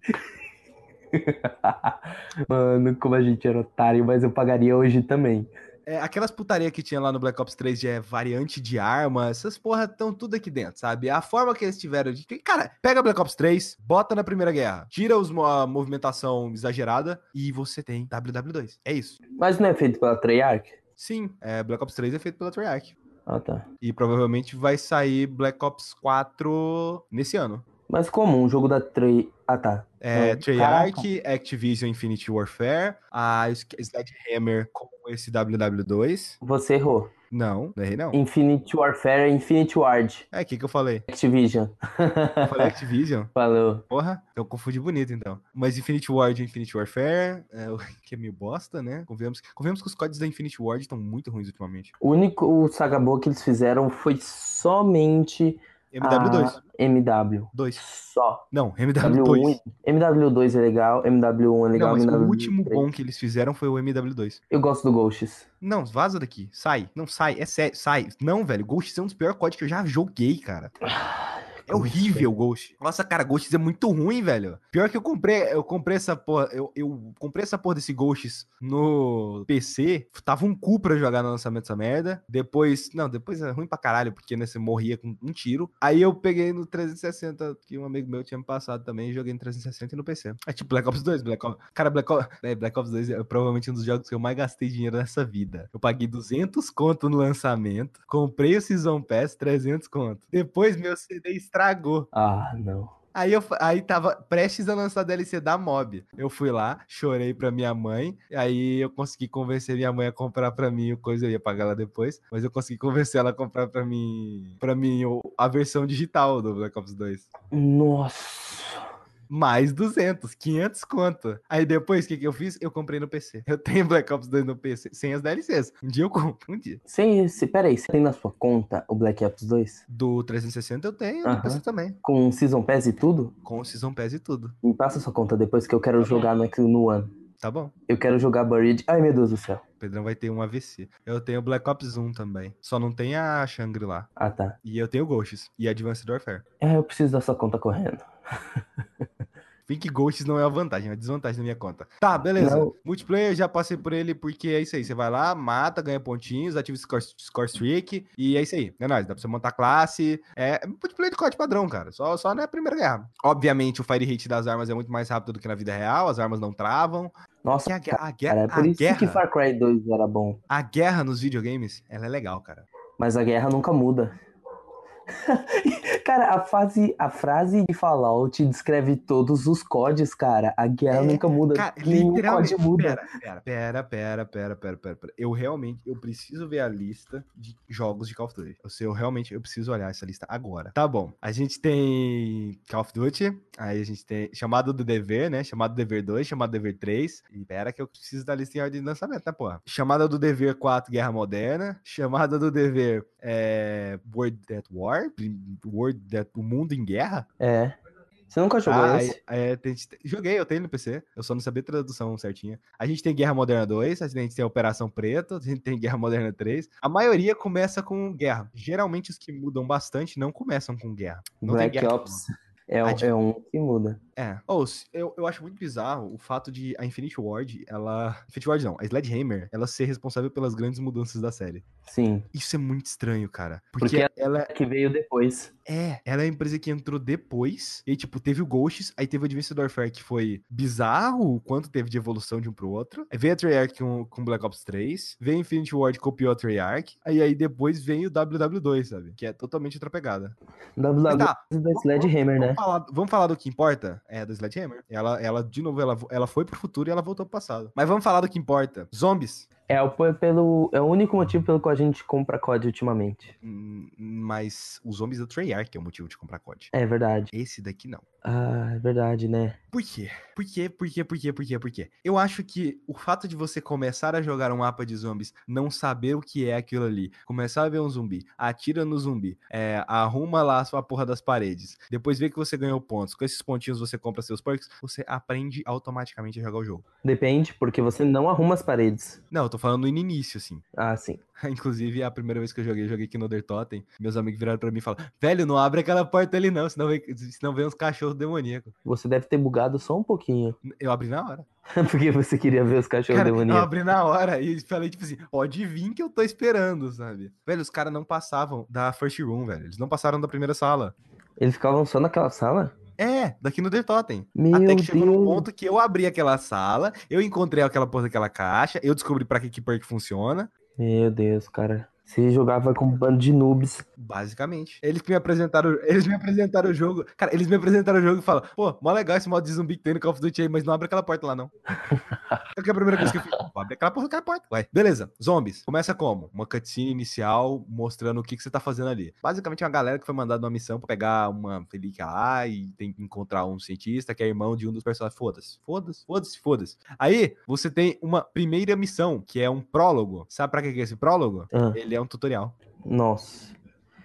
(laughs)
Mano, como a gente era otário, mas eu pagaria hoje também.
É, aquelas putaria que tinha lá no Black Ops 3 de é, variante de arma, essas porra estão tudo aqui dentro, sabe? A forma que eles tiveram de. Cara, pega Black Ops 3, bota na Primeira Guerra, tira os, a movimentação exagerada e você tem WW2. É isso.
Mas não é feito pela Treyarch?
Sim, é, Black Ops 3 é feito pela Treyarch.
Ah, tá.
E provavelmente vai sair Black Ops 4 nesse ano.
Mas como? Um jogo da Trey. Ah, tá.
É, Treyarch, Activision Infinity Warfare, a Sledgehammer com esse WW2.
Você errou.
Não, não errei não.
Infinity Warfare é Infinity Ward.
É, o que que eu falei?
Activision.
Eu falei Activision? (laughs)
Falou.
Porra, eu confundi bonito então. Mas Infinity Ward e Infinity Warfare, é, o (laughs) que é meio bosta, né? Convenhamos, convenhamos que os códigos da Infinity Ward estão muito ruins ultimamente.
O único saga boa que eles fizeram foi somente
MW2.
a MW.
2.
Só.
Não,
W1,
MW2.
MW2 é legal, MW1 é legal,
Não, mas
MW3.
o último bom que eles fizeram foi o MW2.
Eu gosto do Ghosts.
Não, vaza daqui. Sai. Não, sai. É sério. Sai. Não, velho. Ghost é um dos piores códigos que eu já joguei, cara. (sighs) É horrível o Ghost. Nossa, cara, Ghosts é muito ruim, velho. Pior que eu comprei, eu comprei essa porra, eu, eu comprei essa porra desse Ghosts no PC, tava um cu pra jogar no lançamento dessa merda. Depois, não, depois é ruim pra caralho, porque né, você morria com um tiro. Aí eu peguei no 360, que um amigo meu tinha me passado também, e joguei no 360 e no PC. É tipo Black Ops 2, Black Ops. Cara, Black Ops, é, Black Ops 2 é provavelmente um dos jogos que eu mais gastei dinheiro nessa vida. Eu paguei 200 conto no lançamento, comprei o Season Pass 300 conto. Depois meu CD estragou.
Ah, não.
Aí eu aí tava prestes a lançar a DLC da Mob. Eu fui lá, chorei pra minha mãe, aí eu consegui convencer minha mãe a comprar pra mim o coisa, eu ia pagar ela depois, mas eu consegui convencer ela a comprar pra mim, para mim a versão digital do Black Ops 2.
Nossa.
Mais 200, 500 conto. Aí depois, o que que eu fiz? Eu comprei no PC. Eu tenho Black Ops 2 no PC, sem as DLCs. Um dia eu compro, um dia.
Sem esse, peraí, você tem na sua conta o Black Ops 2?
Do 360 eu tenho, do
Aham.
PC também.
Com Season Pass e tudo?
Com o Season Pass e tudo.
Me passa sua conta depois que eu quero jogar no, no One.
Tá bom.
Eu quero jogar Buried. Ai, meu Deus do céu.
O Pedrão vai ter um AVC. Eu tenho Black Ops 1 também. Só não tem a Shangri-La.
Ah, tá.
E eu tenho Ghosts. E Advanced Warfare.
É, eu preciso da sua conta correndo. (laughs)
Que Ghosts não é uma vantagem, é uma desvantagem na minha conta. Tá, beleza.
Não.
Multiplayer, já passei por ele porque é isso aí. Você vai lá, mata, ganha pontinhos, ativa o score, score streak. E é isso aí. É nóis. Dá pra você montar classe. É multiplayer de código padrão, cara. Só, só na primeira guerra. Obviamente, o fire rate das armas é muito mais rápido do que na vida real. As armas não travam.
Nossa,
Que a, gue- a, guerra,
cara, é por
a
isso que
guerra,
Far Cry 2 era bom.
a guerra nos videogames, ela é legal, cara.
Mas a guerra nunca muda. (laughs) cara, a, fase, a frase de Fallout descreve todos os códigos, cara. A guerra
É,
nunca muda.
Cara,
Nenhum código muda.
Pera, pera, pera, pera, pera, pera, pera. Eu realmente, eu preciso ver a lista de jogos de Call of Duty. Eu, sei, eu realmente, eu preciso olhar essa lista agora. Tá bom. A gente tem Call of Duty, aí a gente tem Chamado do Dever, né? Chamado do Dever 2, Chamado do Dever 3. E pera que eu preciso da lista em ordem de lançamento, né, porra? Chamada do Dever 4, Guerra Moderna. Chamada do Dever é, World at War, World at, o Mundo em Guerra.
É. Você nunca jogou
Ah,
esse?
é, tem- joguei, eu tenho no PC. Eu só não sabia a tradução certinha. A gente tem Guerra Moderna 2, a gente tem Operação Preto, (laughs) a gente tem Guerra Moderna 3. A maioria começa com guerra. Geralmente os que mudam bastante não começam com guerra. Não
Black
guerra.
Ops é, é um que muda.
É. Ou, se- eu, eu acho muito bizarro o fato de a Infinity Ward, ela. Infinity Ward não, a Sledgehammer, ela ser responsável pelas grandes mudanças da série.
Sim.
Isso é muito estranho, cara. Porque,
Porque
ela
Que veio depois.
É, ela é a empresa que entrou depois. E, tipo, teve o Ghosts, aí teve o Advanced Warfare, que foi bizarro o quanto teve de evolução de um pro outro. Aí veio a Treyarch com, com Black Ops 3. Veio Infinity Ward, copiou a Treyarch. Aí, aí depois veio o WW2, sabe? Que é totalmente outra pegada. Mas
WWE
tá,
da Sledgehammer, né?
vamos, falar, vamos falar do que importa? É, da Sledgehammer. Ela, ela, de novo, ela, ela foi pro futuro e ela voltou pro passado. Mas vamos falar do que importa. Zombies.
É o, pelo, é o único motivo pelo qual a gente compra COD ultimamente.
Hum, Mas os zombies da Treyarch é o motivo de comprar COD.
É verdade.
Esse daqui não.
Ah, é verdade, né?
Por quê? Por quê? Por quê? Por quê? Por quê? Por quê? Eu acho que o fato de você começar a jogar um mapa de zombies, não saber o que é aquilo ali, começar a ver um zumbi, atira no zumbi, é, arruma lá a sua porra das paredes, depois vê que você ganhou pontos, com esses pontinhos você compra seus perks, você aprende automaticamente a jogar o jogo.
Depende, porque você não arruma as paredes.
Não, eu tô falando no início, assim.
Ah, sim. (laughs)
Inclusive, a primeira vez que eu joguei, eu joguei aqui no Other Totem, meus amigos viraram pra mim e falaram, velho, não abre aquela porta ali não, senão vem, senão vem uns cachorros demoníacos.
Você deve ter bugado só um pouquinho.
Eu abri na hora. (laughs)
porque você queria ver os cachorros
Cara, eu
demoníacos.
abri na hora e falei, tipo assim, pode vir que eu tô esperando, sabe? Velho, os caras não passavam da first room, velho. Eles não passaram da primeira sala.
Eles ficavam só naquela sala?
É, daqui no The Totem.
Meu
Até que chegou
Deus.
no ponto que eu abri aquela sala, eu encontrei aquela porra daquela caixa, eu descobri pra que que perk funciona.
Meu Deus, cara. Você jogava com um bando de noobs.
Basicamente. Eles me apresentaram, eles me apresentaram o jogo. Cara, eles me apresentaram o jogo e falam: pô, mó legal esse modo de zumbi que tem no Call of Duty aí, mas não abre aquela porta lá, não. (laughs) é a primeira coisa que eu fiz. Abre aquela porta, aquela porta. Ué, beleza. Zombies. Começa como? Uma cutscene inicial mostrando o que, que você tá fazendo ali. Basicamente, uma galera que foi mandada uma missão pra pegar uma relíquia lá e tem que encontrar um cientista que é irmão de um dos personagens. Foda-se. Foda-se, foda-se, foda-se. Aí, você tem uma primeira missão, que é um prólogo. Sabe pra que é esse prólogo?
Ah.
Ele é um tutorial.
Nossa.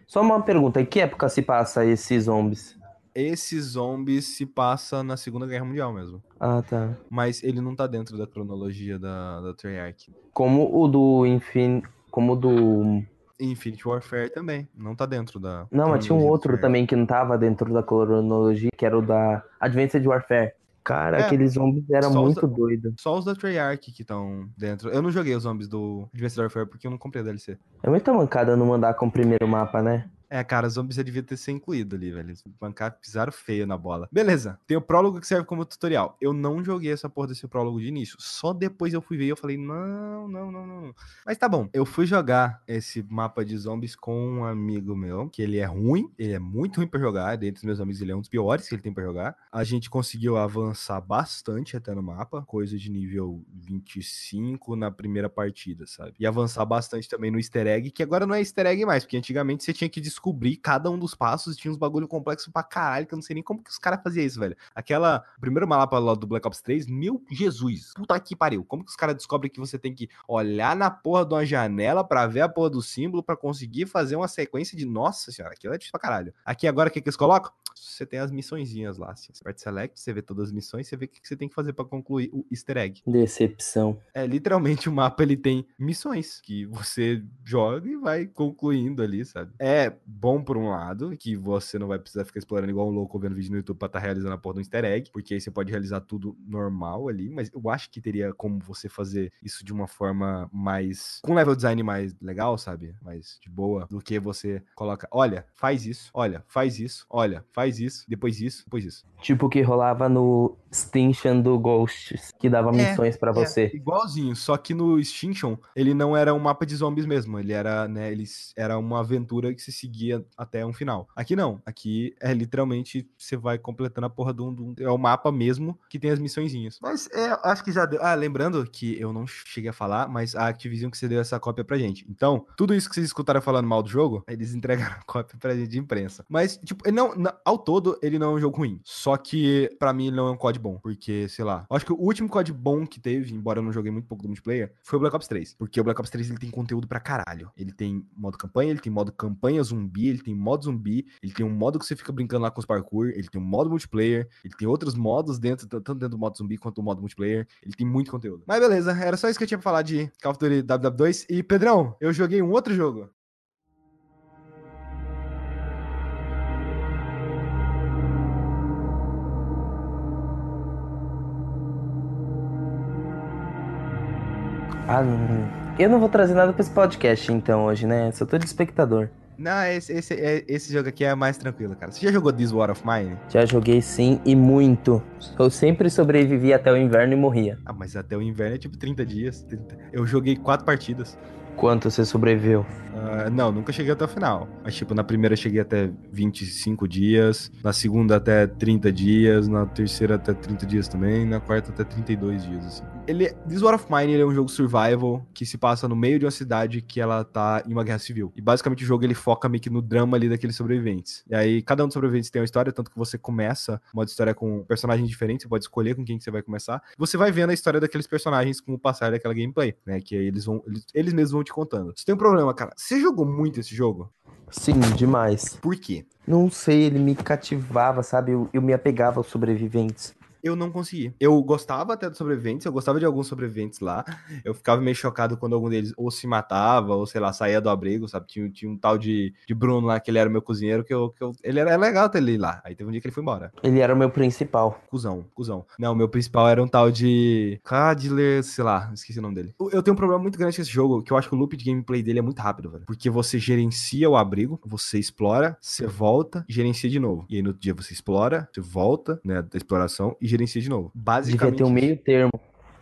Só uma pergunta, em que época se passa esses zombies?
Esse zombies se passa na Segunda Guerra Mundial mesmo.
Ah, tá.
Mas ele não tá dentro da cronologia da, da Treyarch.
Como o do Infin... Como do...
Infinite Warfare também. Não tá dentro da.
Não, mas tinha um outro também que não tava dentro da cronologia, que era o da Advanced Warfare. Cara,
É,
aqueles zombies eram muito doidos.
Só os da Treyarch que estão dentro. Eu não joguei os zombies do Advanced Warfare porque eu não comprei a DLC.
É muita mancada não mandar com o primeiro mapa, né?
É, cara, zombies já devia ter sido incluído ali, velho. Bancar, pisaram feio na bola. Beleza, tem o prólogo que serve como tutorial. Eu não joguei essa porra desse prólogo de início. Só depois eu fui ver e eu falei, não, não, não, não. Mas tá bom. Eu fui jogar esse mapa de zombies com um amigo meu, que ele é ruim, ele é muito ruim pra jogar. Dentre os meus amigos, ele é um dos piores que ele tem pra jogar. A gente conseguiu avançar bastante até no mapa, coisa de nível 25 na primeira partida, sabe? E avançar bastante também no easter egg, que agora não é easter egg mais, porque antigamente você tinha que descobrir cada um dos passos tinha uns bagulho complexo pra caralho, que eu não sei nem como que os caras faziam isso, velho. Aquela, o primeiro mapa lá do Black Ops 3, meu Jesus, puta que pariu. Como que os caras descobrem que você tem que olhar na porra de uma janela pra ver a porra do símbolo pra conseguir fazer uma sequência de, nossa senhora, aquilo é difícil pra caralho. Aqui agora, o que que eles colocam? Você tem as missõezinhas lá, assim. Você parte select, você vê todas as missões, você vê o que você tem que fazer pra concluir o easter egg.
Decepção.
É, literalmente o mapa ele tem missões que você joga e vai concluindo ali, sabe? É bom por um lado, que você não vai precisar ficar explorando igual um louco vendo vídeo no YouTube pra estar realizando a porra do easter egg, porque aí você pode realizar tudo normal ali, mas eu acho que teria como você fazer isso de uma forma mais. com um level design mais legal, sabe? Mais de boa, do que você coloca, olha, faz isso, olha, faz isso, olha, faz isso, depois isso, depois isso.
Tipo o que rolava no Extinction do Ghosts, que dava
É,
missões pra você.
É, igualzinho, só que no Extinction ele não era um mapa de zombies mesmo, ele era, né, ele s- era uma aventura que se seguia até um final. Aqui não, aqui é literalmente você vai completando a porra de um, de um- é o mapa mesmo que tem as missõezinhas. Mas é, acho que já deu. Ah, lembrando que eu não cheguei a falar, mas a Activision que você deu essa cópia pra gente. Então, tudo isso que vocês escutaram falando mal do jogo, eles entregaram a cópia pra gente de imprensa. Mas, tipo, não, na- ao todo, ele não é um jogo ruim. Só que, pra mim, ele não é um COD bom. Porque, sei lá, acho que o último COD bom que teve, embora eu não joguei muito pouco do multiplayer, foi o Black Ops 3. Porque o Black Ops 3 ele tem conteúdo pra caralho. Ele tem modo campanha, ele tem modo campanha zumbi, ele tem modo zumbi, ele tem um modo que você fica brincando lá com os parkour, ele tem um modo multiplayer, ele tem outros modos dentro, tanto dentro do modo zumbi quanto do modo multiplayer. Ele tem muito conteúdo. Mas beleza, era só isso que eu tinha pra falar de Call of Duty WW2. E, Pedrão, eu joguei um outro jogo.
Ah, eu não vou trazer nada pra esse podcast então hoje, né? Só tô de espectador.
Não, esse, esse, é- esse jogo aqui é mais tranquilo, cara. Você já jogou This War of Mine?
Já joguei sim e muito. Eu sempre sobrevivi até o inverno e morria.
Ah, mas até o inverno é tipo 30 dias. 30. Eu joguei quatro partidas.
Quanto você sobreviveu?
Ah, não, nunca cheguei até o final. Mas, tipo, na primeira eu cheguei até 25 dias, na segunda até 30 dias, na terceira até 30 dias também, na quarta até 32 dias, assim. Ele, This War of Mine ele é um jogo survival que se passa no meio de uma cidade que ela tá em uma guerra civil. E basicamente o jogo ele foca meio que no drama ali daqueles sobreviventes. E aí cada um dos sobreviventes tem uma história, tanto que você começa uma história com personagens diferentes, você pode escolher com quem que você vai começar. Você vai vendo a história daqueles personagens com o passar daquela gameplay, né? Que aí eles vão, eles, eles mesmos vão te contando. Você tem um problema, cara. Você jogou muito esse jogo?
Sim, demais.
Por quê?
Não sei, ele me cativava, sabe? Eu, eu me apegava aos sobreviventes.
Eu não consegui. Eu gostava até dos sobreviventes, eu gostava de alguns sobreviventes lá. Eu ficava meio chocado quando algum deles ou se matava, ou sei lá, saía do abrigo, sabe? Tinha, tinha um tal de, de Bruno lá, que ele era meu cozinheiro, que eu. Que eu ele era, era legal ter ele lá. Aí teve um dia que ele foi embora.
Ele era o meu principal.
Cusão, cuzão. Não, o meu principal era um tal de. Cadler, sei lá, esqueci o nome dele. Eu tenho um problema muito grande com esse jogo, que eu acho que o loop de gameplay dele é muito rápido, velho. Porque você gerencia o abrigo, você explora, você volta e gerencia de novo. E aí no outro dia você explora, você volta, né, da exploração e gerencia de novo.
Devia
Basicamente.
ter um meio termo,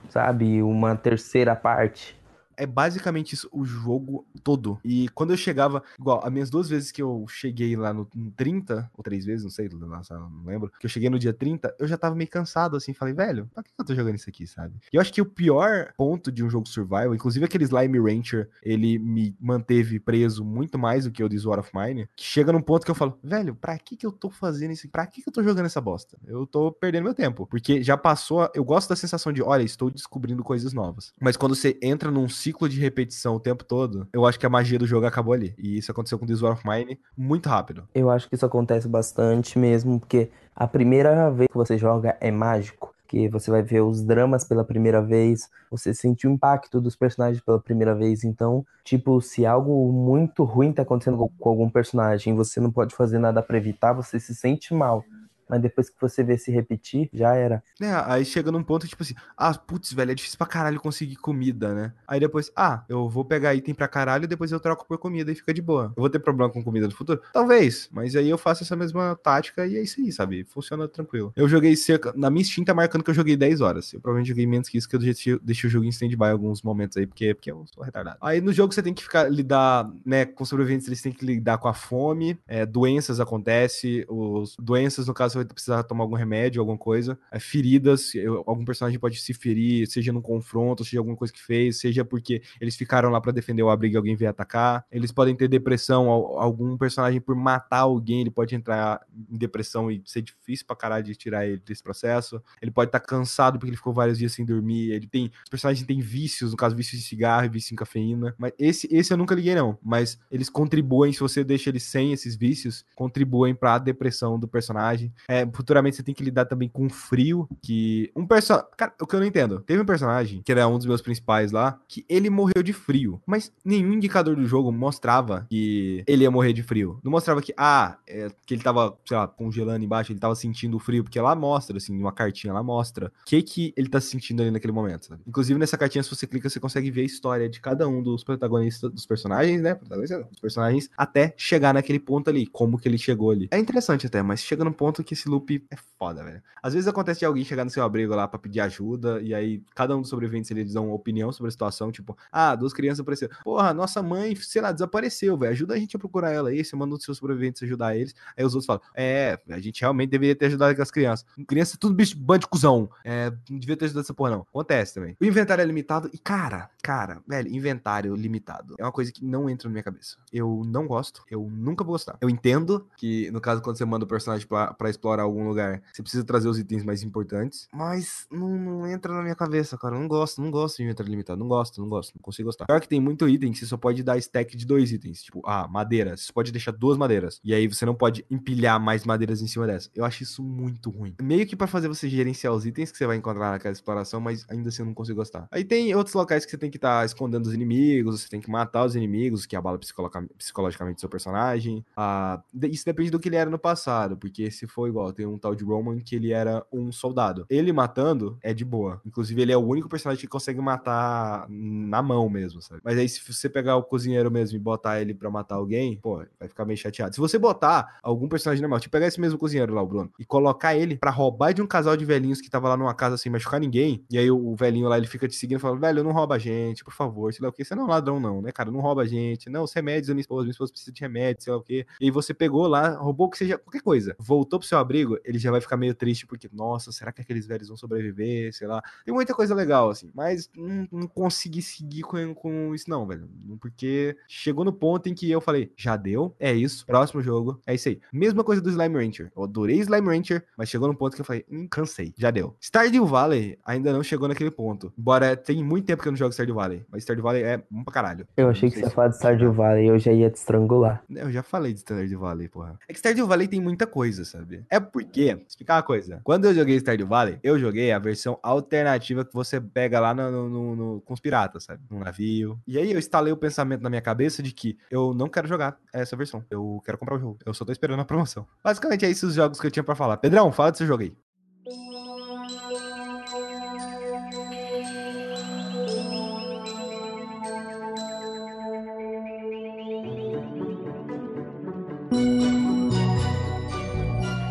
sabe? Uma terceira parte.
É basicamente isso o jogo todo. E quando eu chegava, igual, as minhas duas vezes que eu cheguei lá no, no 30, ou três vezes, não sei, nossa, não lembro, que eu cheguei no dia 30, eu já tava meio cansado, assim, falei, velho, pra que eu tô jogando isso aqui, sabe? E eu acho que o pior ponto de um jogo survival, inclusive aquele Slime Rancher, ele me manteve preso muito mais do que o de War of Mine, que chega num ponto que eu falo, velho, pra que que eu tô fazendo isso? Pra que que eu tô jogando essa bosta? Eu tô perdendo meu tempo. Porque já passou, eu gosto da sensação de, olha, estou descobrindo coisas novas. Mas quando você entra num ciclo de repetição o tempo todo, eu acho que a magia do jogo acabou ali. E isso aconteceu com This War of Mine muito rápido.
Eu acho que isso acontece bastante mesmo, porque a primeira vez que você joga é mágico que você vai ver os dramas pela primeira vez, você sente o impacto dos personagens pela primeira vez. Então, tipo, se algo muito ruim tá acontecendo com algum personagem você não pode fazer nada para evitar, você se sente mal mas depois que você vê se repetir, já era.
É, aí chega num ponto tipo assim, ah, putz, velho, é difícil pra caralho conseguir comida, né? Aí depois, ah, eu vou pegar item pra caralho e depois eu troco por comida e fica de boa. Eu vou ter problema com comida no futuro? Talvez, mas aí eu faço essa mesma tática e é isso aí, sabe? Funciona tranquilo. Eu joguei cerca, na minha Steam tá marcando que eu joguei 10 horas. Eu provavelmente joguei menos que isso, que eu deixei, deixei o jogo em stand-by alguns momentos aí, porque, porque eu sou retardado. Aí no jogo você tem que ficar, lidar, né, com sobreviventes, eles têm que lidar com a fome, é, doenças acontecem, os doenças, no caso, você vai precisar tomar algum remédio, alguma coisa. É, feridas, algum personagem pode se ferir, seja num confronto, seja alguma coisa que fez, seja porque eles ficaram lá para defender o abrigo e alguém veio atacar. Eles podem ter depressão, algum personagem por matar alguém, ele pode entrar em depressão e ser difícil pra caralho de tirar ele desse processo. Ele pode estar tá cansado porque ele ficou vários dias sem dormir. Ele tem. Os personagens têm vícios, no caso, vícios de cigarro vícios em cafeína. Mas esse, esse eu nunca liguei, não. Mas eles contribuem, se você deixa eles sem esses vícios, contribuem pra depressão do personagem. É, futuramente você tem que lidar também com frio, que um personagem... Cara, o que eu não entendo, teve um personagem, que era um dos meus principais lá, que ele morreu de frio, mas nenhum indicador do jogo mostrava que ele ia morrer de frio. Não mostrava que, ah, é, que ele tava, sei lá, congelando embaixo, ele tava sentindo o frio, porque lá mostra, assim, uma cartinha lá mostra o que que ele tá sentindo ali naquele momento, sabe? Inclusive, nessa cartinha, se você clica, você consegue ver a história de cada um dos protagonistas, dos personagens, né? Protagonistas, dos personagens, até chegar naquele ponto ali, como que ele chegou ali. É interessante até, mas chega num ponto que esse loop é foda, velho. Às vezes acontece de alguém chegar no seu abrigo lá pra pedir ajuda, e aí cada um dos sobreviventes eles dão uma opinião sobre a situação, tipo, ah, duas crianças apareceram. Porra, nossa mãe, sei lá, desapareceu, velho. Ajuda a gente a procurar ela aí, você manda os seus sobreviventes ajudar eles. Aí os outros falam, é, a gente realmente deveria ter ajudado aquelas crianças. Criança é tudo bicho bando de cuzão. É, não devia ter ajudado essa porra, não. Acontece também. O inventário é limitado e, cara, cara, velho, inventário limitado é uma coisa que não entra na minha cabeça. Eu não gosto, eu nunca vou gostar. Eu entendo que, no caso, quando você manda o personagem pra, pra explorar algum lugar, você precisa trazer os itens mais importantes, mas não, não, entra na minha cabeça, cara. Eu não gosto, não gosto de inventário limitado. Não gosto, não gosto, não consigo gostar. Pior que tem muito item que você só pode dar stack de dois itens. Tipo, ah, madeira. Você pode deixar duas madeiras. E aí você não pode empilhar mais madeiras em cima dessa. Eu acho isso muito ruim. Meio que para fazer você gerenciar os itens que você vai encontrar naquela exploração, mas ainda assim eu não consigo gostar. Aí tem outros locais que você tem que estar tá escondendo os inimigos, você tem que matar os inimigos, que abala psicologicamente seu personagem. Ah, isso depende do que ele era no passado, porque se for igual, tem um tal de Roman que ele era um soldado. Ele matando é de boa. Inclusive, ele é o único personagem que consegue matar na mão mesmo, sabe? Mas aí, se você pegar o cozinheiro mesmo e botar ele pra matar alguém, pô, vai ficar meio chateado. Se você botar algum personagem normal, tipo, pegar esse mesmo cozinheiro lá, o Bruno, e colocar ele pra roubar de um casal de velhinhos que tava lá numa casa sem machucar ninguém, e aí o velhinho lá, ele fica te seguindo falando, velho, não rouba a gente, por favor, sei lá o que, você não é um ladrão não, né, cara, não rouba a gente, não, os remédios da minha esposa, minha esposa precisa de remédio, sei lá o que, e aí você pegou lá, roubou que seja qualquer coisa, voltou pro seu abrigo, ele já vai ficar meio triste, porque, nossa, será que aqueles velhos vão sobreviver, sei lá, tem muita coisa legal, assim, mas não, não consegui seguir com, com isso não, velho, porque chegou no ponto em que eu falei, já deu, é isso, próximo jogo, é isso aí. Mesma coisa do Slime Rancher, eu adorei Slime Rancher, mas chegou no ponto que eu falei, hum, cansei, já deu. Stardew Valley ainda não chegou naquele ponto, embora tem muito tempo que eu não jogo Stardew Valley, mas Stardew Valley é um pra caralho.
Eu achei que você ia falar de Stardew Valley, eu já ia te estrangular.
Eu já falei de Stardew Valley, porra. É que Stardew Valley tem muita coisa, sabe? É porque, explicar uma coisa, quando eu joguei Stardew Valley, eu joguei a versão alternativa que você pega lá no, no, no, com os piratas, sabe? No navio. E aí eu instalei o pensamento na minha cabeça de que eu não quero jogar essa versão. Eu quero comprar o jogo. Eu só tô esperando a promoção. Basicamente é isso os jogos que eu tinha para falar. Pedrão, fala do seu jogo aí.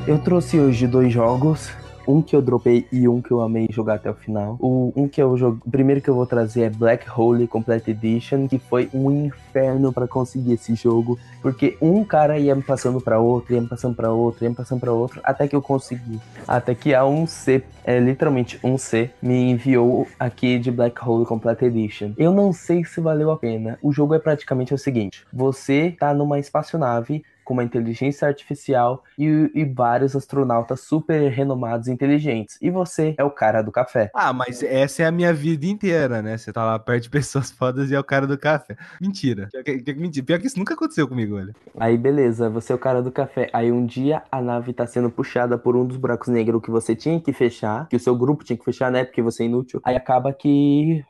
Eu trouxe hoje dois jogos um que eu dropei e um que eu amei jogar até o final. O um que eu jogo, primeiro que eu vou trazer é Black Hole Complete Edition, que foi um inferno para conseguir esse jogo, porque um cara ia me passando para outro, ia me passando para outro, ia me passando para outro, até que eu consegui. Até que a 1C, é literalmente 1C, me enviou aqui de Black Hole Complete Edition. Eu não sei se valeu a pena. O jogo é praticamente o seguinte: você tá numa espaçonave com uma inteligência artificial e, e, vários astronautas super renomados e inteligentes. E você é o cara do café.
Ah, mas essa é a minha vida inteira, né? Você tá lá perto de pessoas (laughs) fodas e é o cara do café. Mentira. Pior que, mentira. Pior que isso nunca aconteceu comigo, olha.
Aí, beleza, você é o cara do café. Aí um dia a nave tá sendo puxada por um dos buracos negros que você tinha que fechar, que o seu grupo tinha que fechar, né? Porque você é inútil. Aí acaba que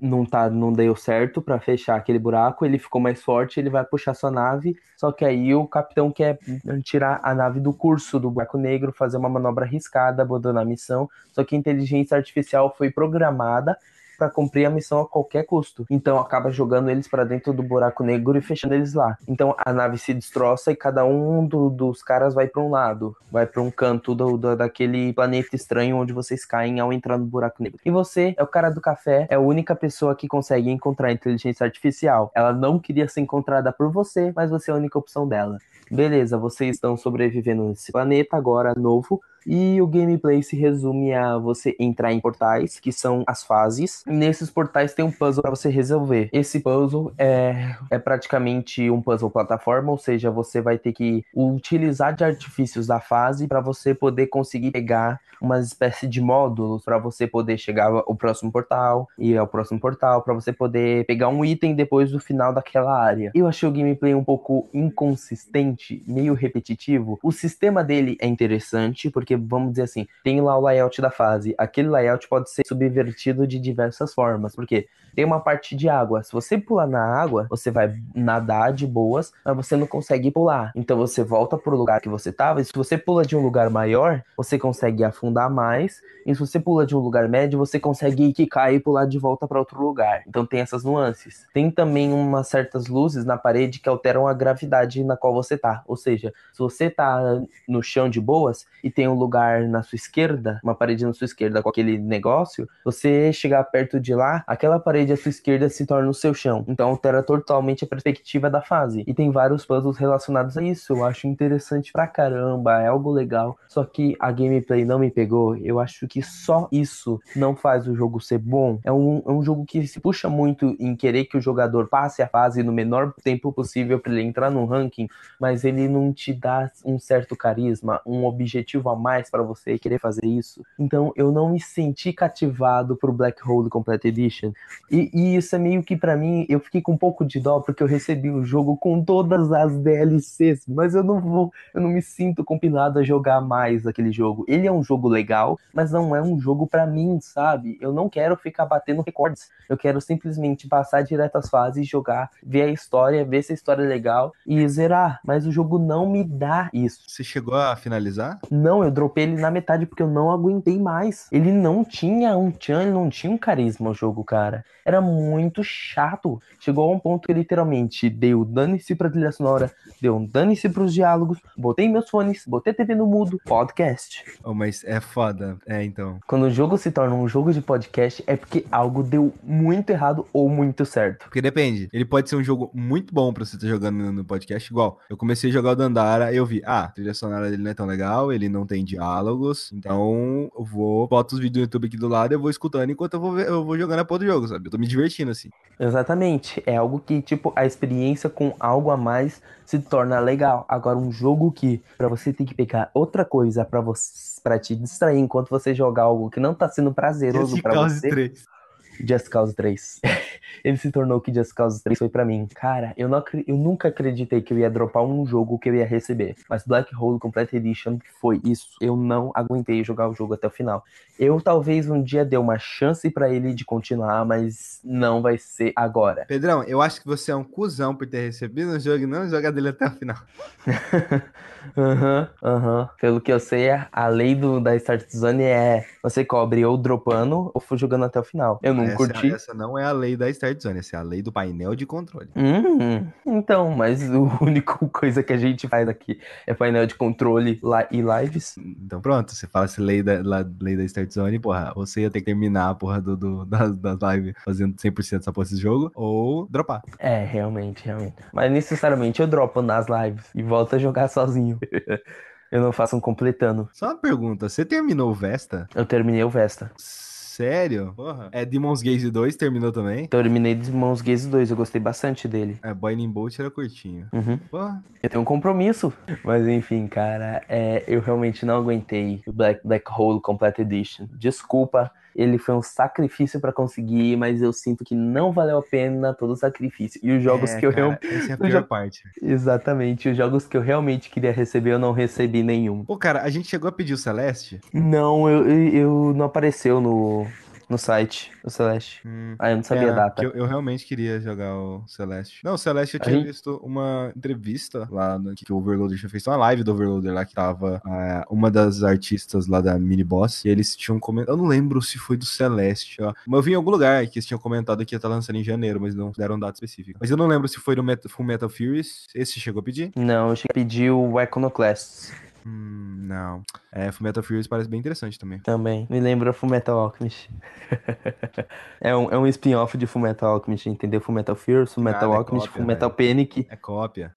não tá, não deu certo para fechar aquele buraco, ele ficou mais forte, ele vai puxar sua nave, só que aí o capitão quer tirar a nave do curso do buraco negro, fazer uma manobra arriscada, abandonar a missão. Só que a inteligência artificial foi programada para cumprir a missão a qualquer custo. Então acaba jogando eles para dentro do buraco negro e fechando eles lá. Então a nave se destroça e cada um do, dos caras vai para um lado, vai para um canto do, do, daquele planeta estranho onde vocês caem ao entrar no buraco negro. E você é o cara do café, é a única pessoa que consegue encontrar a inteligência artificial. Ela não queria ser encontrada por você, mas você é a única opção dela. Beleza, vocês estão sobrevivendo nesse planeta agora novo e o gameplay se resume a você entrar em portais, que são as fases. Nesses portais tem um puzzle para você resolver. Esse puzzle é, é praticamente um puzzle plataforma, ou seja, você vai ter que utilizar de artifícios da fase para você poder conseguir pegar uma espécie de módulos para você poder chegar ao próximo portal e ao próximo portal para você poder pegar um item depois do final daquela área. Eu achei o gameplay um pouco inconsistente, meio repetitivo. O sistema dele é interessante porque vamos dizer assim, tem lá o layout da fase. Aquele layout pode ser subvertido de diversas formas, porque tem uma parte de água. Se você pular na água, você vai nadar de boas, mas você não consegue pular. Então você volta pro lugar que você tava, e se você pula de um lugar maior, você consegue afundar mais, e se você pula de um lugar médio, você consegue quicar e pular de volta para outro lugar. Então tem essas nuances. Tem também umas certas luzes na parede que alteram a gravidade na qual você tá. Ou seja, se você tá no chão de boas e tem um lugar na sua esquerda, uma parede na sua esquerda com aquele negócio, você chegar perto de lá, aquela parede à sua esquerda se torna o seu chão. Então altera totalmente a perspectiva da fase. E tem vários puzzles relacionados a isso. Eu acho interessante pra caramba, é algo legal. Só que a gameplay não me pegou. Eu acho que só isso não faz o jogo ser bom. É um, é um jogo que se puxa muito em querer que o jogador passe a fase no menor tempo possível para ele entrar no ranking, mas ele não te dá um certo carisma, um objetivo a mais mais para você querer fazer isso. Então eu não me senti cativado pro Black Hole Complete Edition. E, e isso é meio que para mim, eu fiquei com um pouco de dó porque eu recebi o jogo com todas as DLCs, mas eu não vou, eu não me sinto compilado a jogar mais aquele jogo. Ele é um jogo legal, mas não é um jogo para mim, sabe? Eu não quero ficar batendo recordes. Eu quero simplesmente passar direto às fases, jogar, ver a história, ver se a história é legal e zerar. Mas o jogo não me dá isso.
Você chegou a finalizar?
Não, eu dropei ele na metade porque eu não aguentei mais. Ele não tinha um tchan, ele não tinha um carisma o jogo, cara. Era muito chato. Chegou a um ponto que literalmente deu dane-se pra trilha sonora, deu um dane-se pros diálogos, botei meus fones, botei a TV no mudo, podcast.
Oh, mas é foda. É, então.
Quando o jogo se torna um jogo de podcast, é porque algo deu muito errado ou muito certo.
Porque depende. Ele pode ser um jogo muito bom pra você estar jogando no podcast, igual. Eu comecei a jogar o Dandara e eu vi, ah, a trilha sonora dele não é tão legal, ele não tem diálogos. Então, eu vou, boto os vídeos do YouTube aqui do lado, eu vou escutando enquanto eu vou, ver, eu vou jogando a porra do jogo, sabe? Eu tô me divertindo, assim.
Exatamente. É algo que, tipo, a experiência com algo a mais se torna legal. Agora, um jogo que, para você ter que pegar outra coisa para você para te distrair enquanto você jogar algo que não tá sendo prazeroso para você. 3. Just Cause 3. (laughs) Ele se tornou que Just Cause 3 foi para mim. Cara, eu, não, eu nunca acreditei que eu ia dropar um jogo que eu ia receber. Mas Black Hole Complete Edition foi isso. Eu não aguentei jogar o jogo até o final. Eu talvez um dia dê uma chance para ele de continuar, mas não vai ser agora.
Pedrão, eu acho que você é um cuzão por ter recebido o jogo e não jogar dele até o final. (laughs)
Aham, uhum, aham. Uhum. Pelo que eu sei, a lei do, da Start Zone é você cobre ou dropando ou jogando até o final. Eu não não
essa,
curti.
essa não é a lei da Start Zone, essa é a lei do painel de controle.
Hum, então, mas o (laughs) único coisa que a gente faz aqui é painel de controle lá e lives.
Então pronto, você fala se lei da, la- lei da Start Zone, porra, você ia ter que terminar a porra do, do, (laughs) das, das lives fazendo 100% dessa porra desse jogo, ou dropar.
É, realmente, realmente. Mas necessariamente eu dropo nas lives e volto a jogar sozinho. (laughs) Eu não faço um completando.
Só uma pergunta, você terminou o Vesta?
Eu terminei o Vesta.
Sério? Porra. É Demon's Gaze 2, terminou também?
Terminei Demons Gaze 2, eu gostei bastante dele.
É, Boiling Bolt era curtinho.
Uhum.
Porra.
Eu tenho um compromisso. Mas enfim, cara, é, eu realmente não aguentei o Black, Black Hole Complete Edition. Desculpa, ele foi um sacrifício pra conseguir, mas eu sinto que não valeu a pena todo o sacrifício. E os jogos
É,
que eu realmente.
Essa é a pior parte.
Exatamente, os jogos que eu realmente queria receber, eu não recebi nenhum.
Pô, cara, a gente chegou a pedir o Celeste?
Não, eu, eu, eu- não apareceu no, no site, o Celeste.
Hum.
Ah, eu não sabia
É,
a data.
Eu, eu realmente queria jogar o Celeste. Não, o Celeste eu tinha
gente-
visto uma entrevista lá no, que o Overloader tinha feito uma live do Overloader lá que tava ah, uma das artistas lá da Mini Boss e eles tinham comentado. Eu não lembro se foi do Celeste, ó. Mas eu vi em algum lugar que eles tinham comentado que ia estar lançando em janeiro, mas não deram data específica. Mas eu não lembro se foi do Met Full Metal Furious. Esse chegou a pedir?
Não, eu cheguei a pedir o Iconoclasts
Hum, não. É, Full Metal Furious parece bem interessante também.
também. Me lembra Fullmetal Alchemist. (laughs) é um, é um spin-off de Fullmetal Alchemist, entendeu? Fullmetal Furious, Fullmetal
Ah, é
Alchemist,
cópia,
Fullmetal Panic.
É cópia.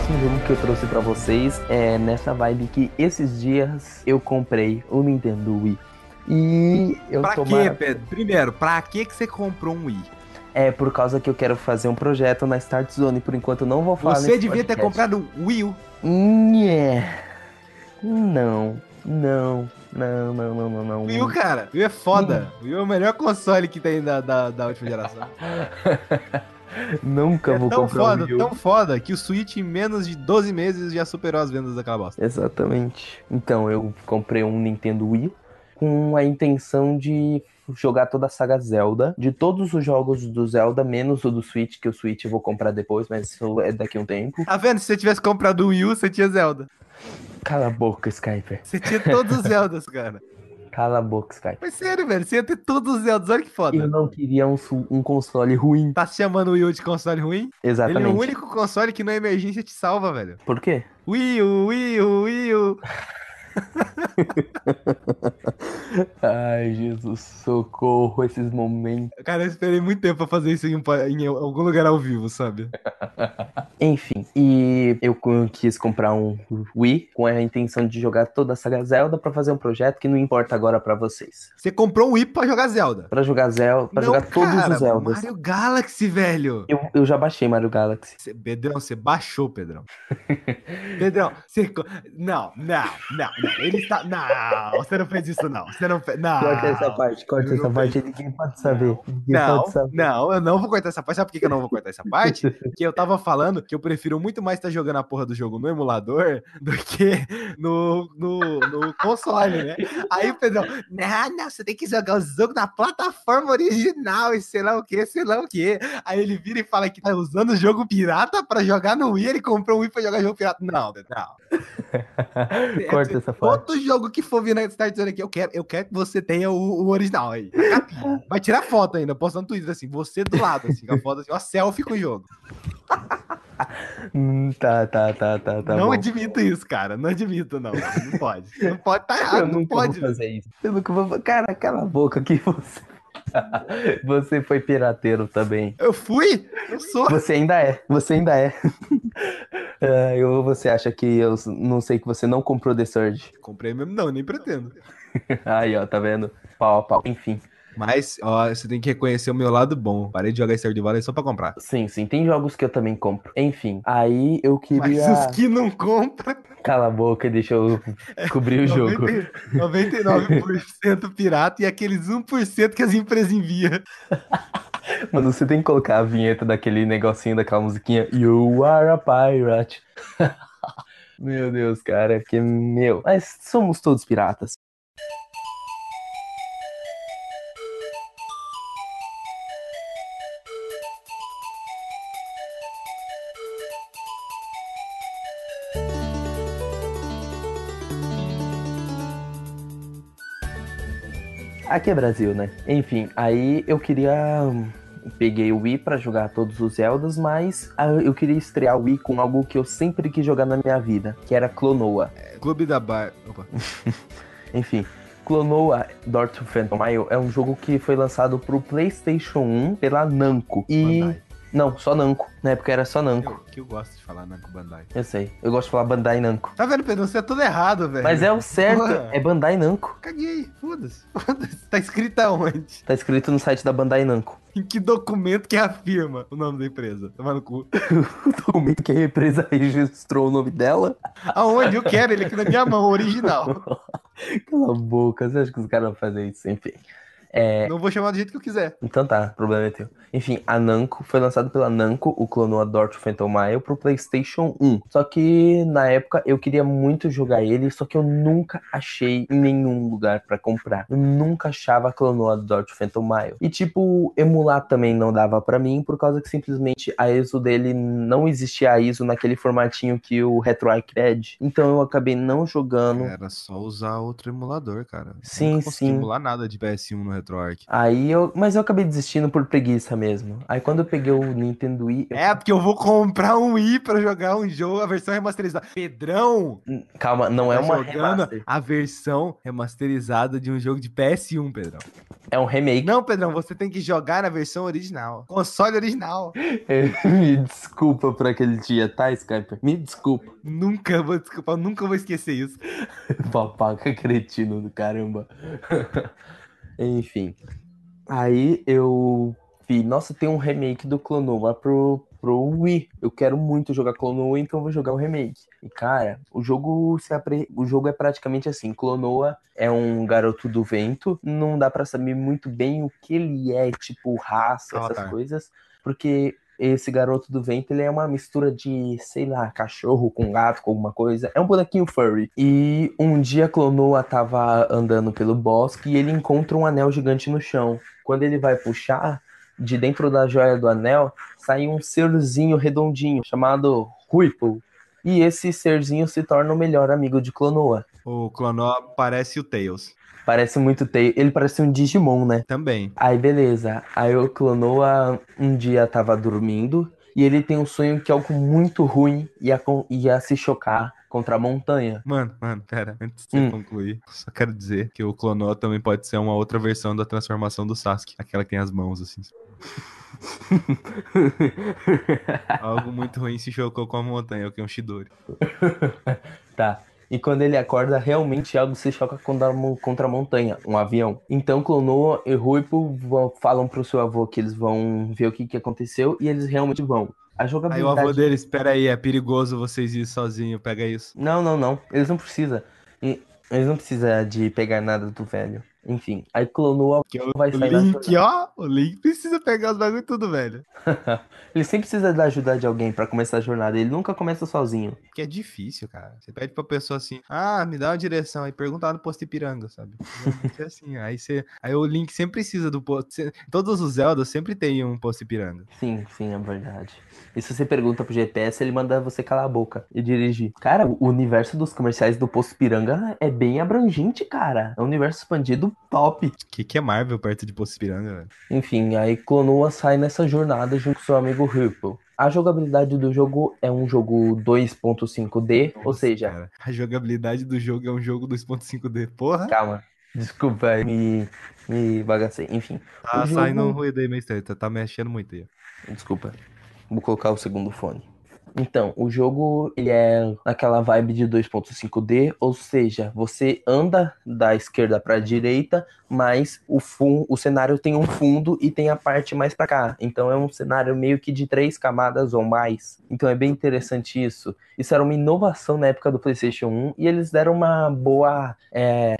Próximo jogo que eu trouxe pra vocês é nessa vibe que esses dias eu comprei o Nintendo Wii. E eu
Pra
tô
quê,
mara-
Pedro? Primeiro, pra que que você comprou um Wii?
É por causa que eu quero fazer um projeto na Start Zone, por enquanto eu não vou falar
Você devia ter
podcast.
comprado um Wii U.
Nhé. Não, não, não, não, não, não, não.
Wii U, cara, Wii U é foda. Wii U é o melhor console que tem da, da, da última geração. (laughs)
Nunca
é
vou
tão
comprar
foda,
um Wii U.
tão foda, que o Switch em menos de 12 meses já superou as vendas daquela bosta.
Exatamente. Então, eu comprei um Nintendo Wii com a intenção de jogar toda a saga Zelda, de todos os jogos do Zelda, menos o do Switch, que o Switch eu vou comprar depois, mas isso é daqui a um tempo.
Tá vendo? Se você tivesse comprado o Wii U, você tinha Zelda.
Cala a boca, Skyper.
Você tinha todos os (laughs) Zeldas, cara.
Cala a boca, Skyper.
Mas sério, velho, você ia ter todos os Zeldas, olha que
Eu
foda.
não queria um, um console ruim.
Tá se chamando o Wii U de console ruim?
Exatamente.
Ele é o único console que na emergência te salva, velho.
Por quê?
Wii U, Wii U, Wii U. (laughs)
Ai, Jesus, socorro, esses momentos.
Cara, eu esperei muito tempo pra fazer isso em, em algum lugar ao vivo, sabe? (laughs)
Enfim, e eu quis comprar um Wii com a intenção de jogar toda a saga Zelda pra fazer um projeto que não importa agora pra vocês.
Você comprou um Wii pra jogar Zelda.
Pra jogar Zelda, pra jogar todos
cara,
os Zeldas.
Mario Galaxy, velho.
Eu, eu já baixei Mario Galaxy.
Cê, Pedrão, você baixou, Pedrão. Pedrão, você. Não, não, não, não. Ele está. Não, você não fez isso, não. Você não fez. Não.
Corta essa parte, corta essa parte, ninguém pode saber. Ninguém
Não,
pode saber.
não, eu não vou cortar essa parte. Sabe por que que eu não vou cortar essa parte? (laughs) Porque eu tava falando que eu prefiro muito mais estar jogando a porra do jogo no emulador do que no, no, no console, né? Aí o Pedrão, não, não, você tem que jogar o jogo na plataforma original e sei lá o que, sei lá o que. Aí ele vira e fala que tá usando o jogo pirata pra jogar no Wii, ele comprou um Wii pra jogar jogo pirata. Não, não. (laughs)
corta essa parte.
Todo jogo que for vir na Start Zone aqui, eu quero, eu quero que você tenha o, o original aí. (laughs) Vai tirar foto ainda, postando no Twitter assim, você do lado, assim, com a foto assim, uma selfie com o jogo.
Hum, tá, tá, tá, tá, tá.
não
bom.
admito isso, cara. Não admito, não. Não pode. Não pode, tá
Eu
errado, não
nunca
pode.
vou fazer isso. Eu nunca vou. Cara, cala a boca que você. (laughs) Você foi pirateiro também.
Eu fui? Eu sou.
Você ainda é. Você ainda é. Ah, (laughs) eu, você acha que eu não sei que você não comprou The Surge?
Comprei mesmo, não, nem pretendo. (laughs)
Aí, ó, tá vendo? Pau a pau. Enfim.
Mas, ó, você tem que reconhecer o meu lado bom. Parei de jogar Stardew Valley só pra comprar.
Sim, sim. Tem jogos que eu também compro. Enfim. Aí eu
Mas
queria.
os que não compram,
Cala a boca e deixa eu (laughs) cobrir o jogo.
90 99% pirata e aqueles 1% que as empresas enviam. (laughs)
Mano, você tem que colocar a vinheta daquele negocinho, daquela musiquinha You are a pirate. (laughs) meu Deus, cara, que meu. Mas somos todos piratas. Aqui é Brasil, né? Enfim, aí eu queria. Peguei o Wii pra jogar todos os Zeldas, mas ah, eu queria estrear o Wii com algo que eu sempre quis jogar na minha vida, que era Clonoa.
Clube da Bar. Opa. (laughs)
Enfim, Clonoa Dort to Phantom Mile é um jogo que foi lançado pro PlayStation 1 pela Namco. E.
Bandai.
Não, só Namco. Na época era só Namco.
Que eu gosto de falar Namco Bandai.
Eu sei. Eu gosto de falar Bandai Namco.
Tá vendo, Pedro? Você é tudo errado, velho.
Mas é o certo,
Porra.
é Bandai Namco.
Caguei. Foda-se. Foda-se. Tá escrito aonde?
Tá escrito no site da Bandai Namco.
Em que documento que afirma o nome da empresa? Toma no cu. (laughs)
O documento que a empresa registrou o nome dela.
Aonde? Eu quero ele aqui na minha mão, original. (laughs)
Cala a boca, você acha que os caras vão fazer isso? Enfim. É,
Não vou chamar do jeito que eu quiser.
Então tá, problema é teu. Enfim, a Namco foi lançado pela Namco, o Clonoa Dort Phantom Mile, pro PlayStation 1. Só que na época eu queria muito jogar ele, só que eu nunca achei em nenhum lugar pra comprar. Eu nunca achava a Clonoa Dort Phantom Mile. E tipo, emular também não dava pra mim, por causa que simplesmente a ISO dele não existia a ISO naquele formatinho que o RetroArch pede. Então eu acabei não jogando.
Era só usar outro emulador, cara.
Sim,
Nunca consegui
sim.
emular nada de PS1 no RetroArch.
Aí eu. Mas eu acabei desistindo por preguiça mesmo. Aí quando eu peguei o Nintendo Wii. eu-
É, porque eu vou comprar um Wii pra jogar um jogo, a versão remasterizada. Pedrão!
Calma, não é
tá
uma
jogando
remaster.
a versão remasterizada de um jogo de PS1, Pedrão.
É um remake.
Não, Pedrão, você tem que jogar na versão original. Console original. (laughs)
Me desculpa por aquele dia, tá, Skyper? Me desculpa.
Nunca vou desculpar, nunca vou esquecer isso. (laughs)
Papaca cretino do caramba. (laughs) Enfim. Aí eu vi, nossa, tem um remake do Clonoa pro, pro Wii. Eu quero muito jogar Clonoa, então eu vou jogar o remake. E cara, o jogo se apre... o jogo é praticamente assim, Clonoa é um garoto do vento, não dá pra saber muito bem o que ele é, tipo raça, essas
Avatar.
coisas, porque esse garoto do vento, ele é uma mistura de, sei lá, cachorro com gato, com alguma coisa. É um bonequinho furry. E um dia Clonoa tava andando pelo bosque e ele encontra um anel gigante no chão. Quando ele vai puxar, de dentro da joia do anel, sai um serzinho redondinho chamado Ruipo. E esse serzinho se torna o melhor amigo de Clonoa.
O Clonoa parece o Tails.
Parece muito ter. Ele parece um Digimon, né?
Também.
Aí beleza. Aí o Clonoa um dia tava dormindo e ele tem um sonho que algo muito ruim ia, ia se chocar contra a montanha.
Mano, mano, pera, antes de
Hum.
concluir, só quero dizer que o Clonoa também pode ser uma outra versão da transformação do Sasuke. Aquela que tem as mãos, assim. (laughs) Algo muito ruim se chocou com a montanha, o que é um Shidori.
Tá. E quando ele acorda, realmente algo se choca contra a, mon- contra a montanha, um avião. Então Clonoa e Ruipo vão- falam pro seu avô que eles vão ver o que, que aconteceu e eles realmente vão. A
Aí
jogabilidade.
o avô dele, espera aí, é perigoso vocês ir sozinho, pega isso.
Não, não, não. Eles não precisam. Eles não precisam de pegar nada do velho. Enfim, aí Clonoa
Que é
vai
o
sair
Link, ó, o Link precisa pegar os bagulho tudo, velho. (laughs)
Ele sempre precisa da ajuda de alguém pra começar a jornada. Ele nunca começa sozinho.
Que é difícil, cara. Você pede pra pessoa assim, ah, me dá uma direção, aí pergunta lá no posto Ipiranga, sabe? É assim, aí você. Aí o Link sempre precisa do posto. Todos os Zelda sempre tem um posto Ipiranga.
Sim, sim, é verdade. E se você pergunta pro GPS, ele manda você calar a boca e dirigir. Cara, o universo dos comerciais do Posto Piranga é bem abrangente, cara. É um universo expandido top.
O que, que é Marvel perto de posto Ipiranga, velho?
Enfim, aí Clonoa sai nessa jornada junto com seu amigo Ripple. A jogabilidade do jogo é um jogo 2.5D, ou seja,
Cara, a jogabilidade do jogo é um jogo 2.5D. Porra,
calma, desculpa, aí, me, me bagacei. Enfim,
tá
jogo-
saindo um ruído aí meio estranho, tá, tá mexendo muito aí.
Desculpa. Vou colocar o segundo fone. Então, o jogo ele é naquela vibe de 2.5D, ou seja, você anda da esquerda para a direita, mas o, o cenário tem um fundo e tem a parte mais para cá. Então é um cenário meio que de três camadas ou mais. Então é bem interessante isso. Isso era uma inovação na época do PlayStation 1 e eles deram uma boa. é,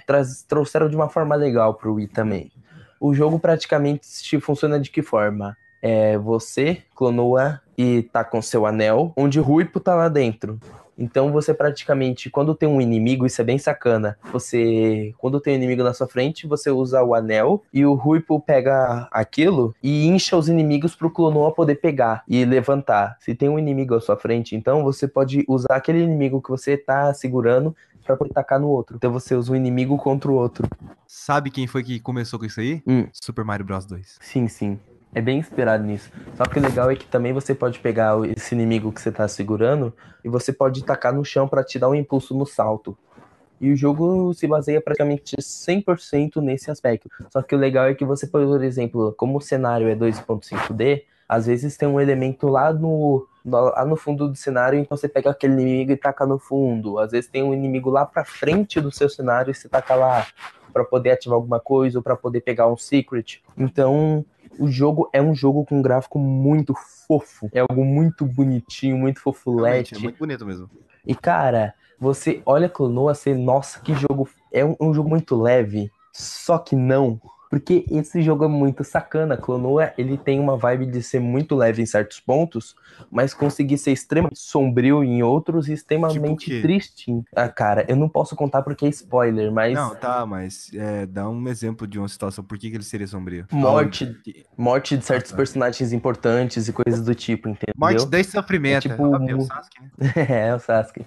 trouxeram de uma forma legal pro Wii também. O jogo praticamente funciona de que forma? É, você clonoa e tá com seu anel, onde o Ruipo tá lá dentro. Então você praticamente, quando tem um inimigo, isso é bem sacana. Você, quando tem um inimigo na sua frente, você usa o anel e o Ruipo pega aquilo e incha os inimigos pro Clonoa poder pegar e levantar. Se tem um inimigo à sua frente, então você pode usar aquele inimigo que você tá segurando pra poder tacar no outro. Então você usa um inimigo contra o outro.
Sabe quem foi que começou com isso aí?
Hum.
Super Mario Bros 2.
Sim, sim. É bem inspirado nisso. Só que o legal é que também você pode pegar esse inimigo que você tá segurando e você pode tacar no chão para te dar um impulso no salto. E o jogo se baseia praticamente 100% nesse aspecto. Só que o legal é que você, por exemplo, como o cenário é 2.5D, às vezes tem um elemento lá no, lá no fundo do cenário, então você pega aquele inimigo e taca no fundo. Às vezes tem um inimigo lá pra frente do seu cenário e você taca lá para poder ativar alguma coisa ou para poder pegar um secret. Então, o jogo é um jogo com um gráfico muito fofo. É algo muito bonitinho, muito fofulete.
É muito bonito mesmo.
E cara, você olha Clonoa, você, nossa, que jogo. É um, um, jogo muito leve. Só que não. Porque esse jogo é muito sacana. Clonoa, ele tem uma vibe de ser muito leve em certos pontos, mas conseguir ser extremamente sombrio em outros e extremamente
tipo
triste. Ah, cara, eu não posso contar porque é spoiler, mas.
Não, tá, mas é, dá um exemplo de uma situação. Por que, que ele seria sombrio?
Morte, morte de certos ah, tá. personagens importantes e coisas do tipo, entendeu?
Morte de sofrimento.
É, tipo,
é o Sasuke, né? (laughs)
é, o Sasuke.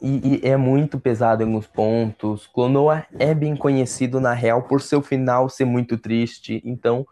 E, e, é muito pesado em alguns pontos. Clonoa é bem conhecido na real por seu final ser muito triste. Então,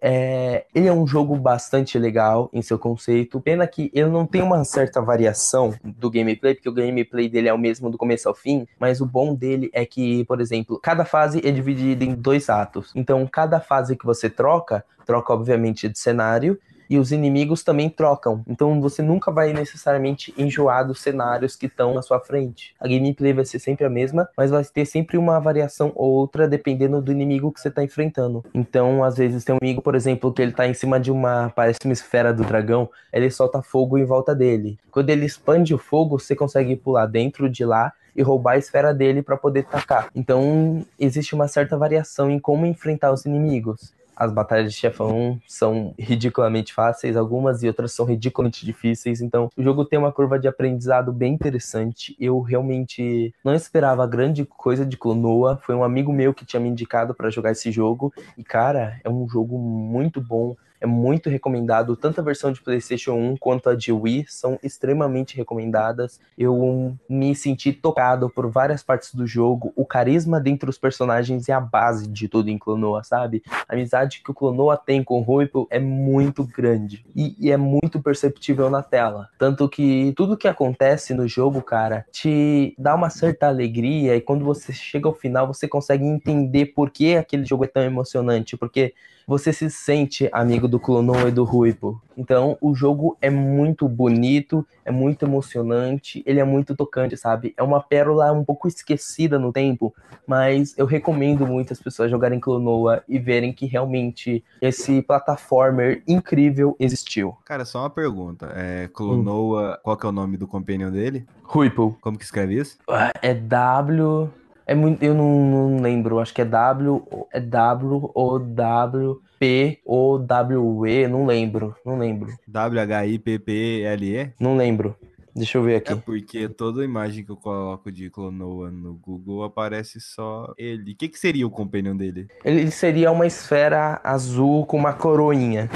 é, ele é um jogo bastante legal em seu conceito. Pena que ele não tem uma certa variação do gameplay, porque o gameplay dele é o mesmo do começo ao fim. Mas o bom dele é que, por exemplo, cada fase é dividida em dois atos. Então, cada fase que você troca, troca obviamente de cenário e os inimigos também trocam. Então você nunca vai necessariamente enjoar dos cenários que estão na sua frente. A gameplay vai ser sempre a mesma, mas vai ter sempre uma variação ou outra dependendo do inimigo que você está enfrentando. Então, às vezes tem um inimigo, por exemplo, que ele está em cima de uma, parece uma esfera do dragão, ele solta fogo em volta dele. Quando ele expande o fogo, você consegue pular dentro de lá e roubar a esfera dele para poder tacar. Então, existe uma certa variação em como enfrentar os inimigos as batalhas de chefão são ridiculamente fáceis, algumas e outras são ridiculamente difíceis. Então, o jogo tem uma curva de aprendizado bem interessante. Eu realmente não esperava grande coisa de Clonoa. Foi um amigo meu que tinha me indicado para jogar esse jogo. E, cara, é um jogo muito bom é muito recomendado. Tanto a versão de PlayStation 1 quanto a de Wii são extremamente recomendadas. Eu me senti tocado por várias partes do jogo. O carisma dentre os personagens é a base de tudo em Clonoa, sabe? A amizade que o Clonoa tem com o Ruipo é muito grande e, e é muito perceptível na tela. Tanto que tudo que acontece no jogo, cara, te dá uma certa alegria e quando você chega ao final você consegue entender por que aquele jogo é tão emocionante, porque você se sente amigo do Clonoa e do Ruipo. Então, o jogo é muito bonito, é muito emocionante, ele é muito tocante, sabe? É uma pérola um pouco esquecida no tempo, mas eu recomendo muito as pessoas jogarem Clonoa e verem que realmente esse plataformer incrível existiu.
Cara, só uma pergunta. É, Clonoa, hum. qual que é o nome do companion dele?
Ruipo.
Como que escreve isso?
É W... É muito, eu não, não, lembro, acho que é W, é W ou W P ou W E, não lembro, não lembro.
W H I P P L E?
Não lembro. Deixa eu ver aqui. É
porque toda imagem que eu coloco de Clonoa no Google aparece só ele. O que, que seria o companion dele?
Ele seria uma esfera azul com uma coroinha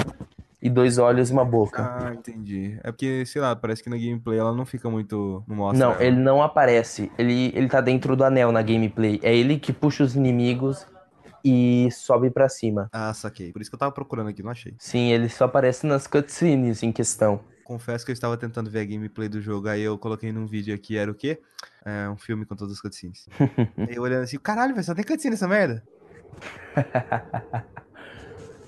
e dois olhos e uma boca.
Ah, entendi. É porque, sei lá, parece que na gameplay ela não fica muito. Não mostra.
Não, ela. ele não aparece. Ele, ele tá dentro do anel na gameplay. É ele que puxa os inimigos e sobe para cima.
Ah, saquei. Por isso que eu tava procurando aqui, não achei.
Sim, ele só aparece nas cutscenes em questão.
Confesso que eu estava tentando ver a gameplay do jogo, aí eu coloquei num vídeo aqui, era o quê? É, um filme com todas as cutscenes. (laughs) aí eu olhando assim, caralho, velho, só tem cutscene essa merda? (laughs)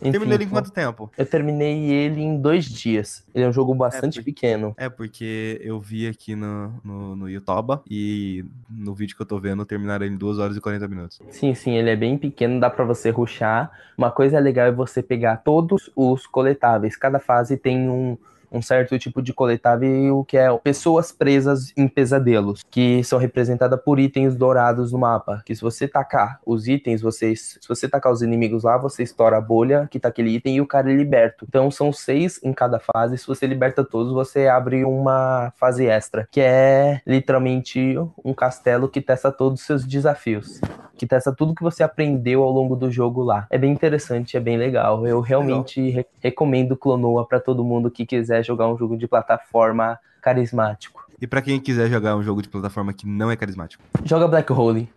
Enfim, Terminou ele em quanto tempo?
Eu terminei ele em dois dias. Ele é um jogo bastante é porque, pequeno.
É, porque eu vi aqui no, no, no YouTube e no vídeo que eu tô vendo terminaram ele em 2 horas e 40 minutos.
Sim, sim, ele é bem pequeno, dá para você ruxar. Uma coisa legal é você pegar todos os coletáveis. Cada fase tem um, um certo tipo de coletável que é pessoas presas em pesadelos, que são representadas por itens dourados no mapa. Que se você tacar os itens, você, se você tacar os inimigos lá, você estoura a bolha que tá aquele item e o cara é liberto. Então são seis em cada fase. Se você liberta todos, você abre uma fase extra, que é literalmente um castelo que testa todos os seus desafios. Que testa tudo que você aprendeu ao longo do jogo lá. É bem interessante, é bem legal. Eu realmente re recomendo Clonoa para todo mundo que quiser jogar um jogo de plataforma carismático.
E pra quem quiser jogar um jogo de plataforma que não é carismático.
Joga Black Hole.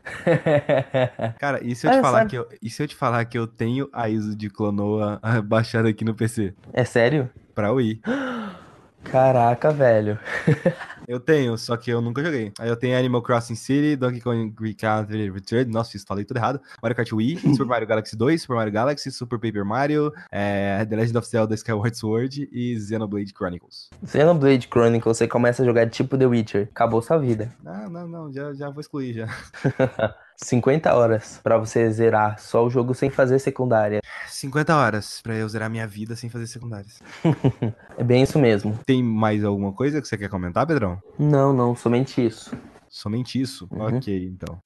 (laughs)
Cara, e se eu te,
É,
falar que eu, e se eu te falar que eu tenho a ISO de Clonoa ah, (laughs) baixada aqui no PC?
É sério?
Pra Wii. (gasps)
Caraca, velho. (laughs)
Eu tenho, só que eu nunca joguei. Aí eu tenho Animal Crossing City, Donkey Kong Country Return, nossa, fiz, falei tudo errado. Mario Kart Wii, (laughs) Super Mario Galaxy 2, Super Mario Galaxy, Super Paper Mario, é, The Legend of Zelda Skyward Sword e Xenoblade Chronicles.
Xenoblade Chronicles, você começa a jogar tipo The Witcher. Acabou sua vida.
Ah, não, não, já, já vou excluir já. (laughs)
50 horas pra você zerar só o jogo sem fazer secundária.
50 horas pra eu zerar minha vida sem fazer secundárias. (laughs)
É bem isso mesmo.
Tem mais alguma coisa que você quer comentar, Pedrão?
Não, não, somente isso.
Somente isso?
Uhum.
Ok, então.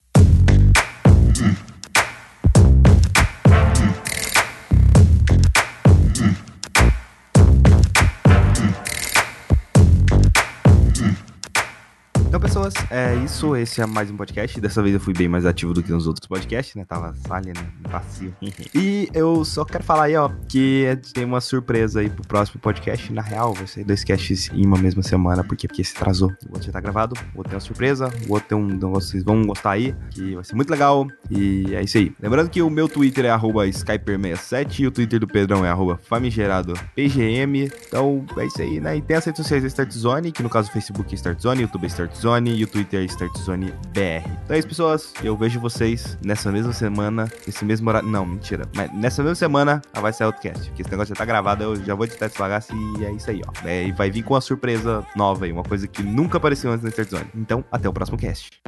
Pessoas, é isso. Esse é mais um podcast. Dessa vez eu fui bem mais ativo do que nos outros podcasts, né? Tava ali, né? (laughs) E eu só quero falar aí, ó, que tem uma surpresa aí pro próximo podcast. Na real, vai ser dois casts em uma mesma semana, porque, porque se atrasou. O outro já tá gravado, o outro tem uma surpresa, o outro tem um negócio que vocês vão gostar aí, que vai ser muito legal. E é isso aí. Lembrando que o meu Twitter é arroba Skyper67 e o Twitter do Pedrão é arroba famigeradopgm. Então é isso aí, né? E tem as redes sociais da Start Zone, que no caso o Facebook é Start Zone, YouTube é Start Zone e o Twitter é Start Zone BR. Então é isso, pessoas. Eu vejo vocês nessa mesma semana, nesse mesmo horário. Não, mentira. Mas nessa mesma semana ah, vai sair outro cast. Porque esse negócio já tá gravado, eu já vou editar esse e é isso aí, ó. É, e vai vir com uma surpresa nova aí, uma coisa que nunca apareceu antes na Start Zone. Então, até o próximo cast.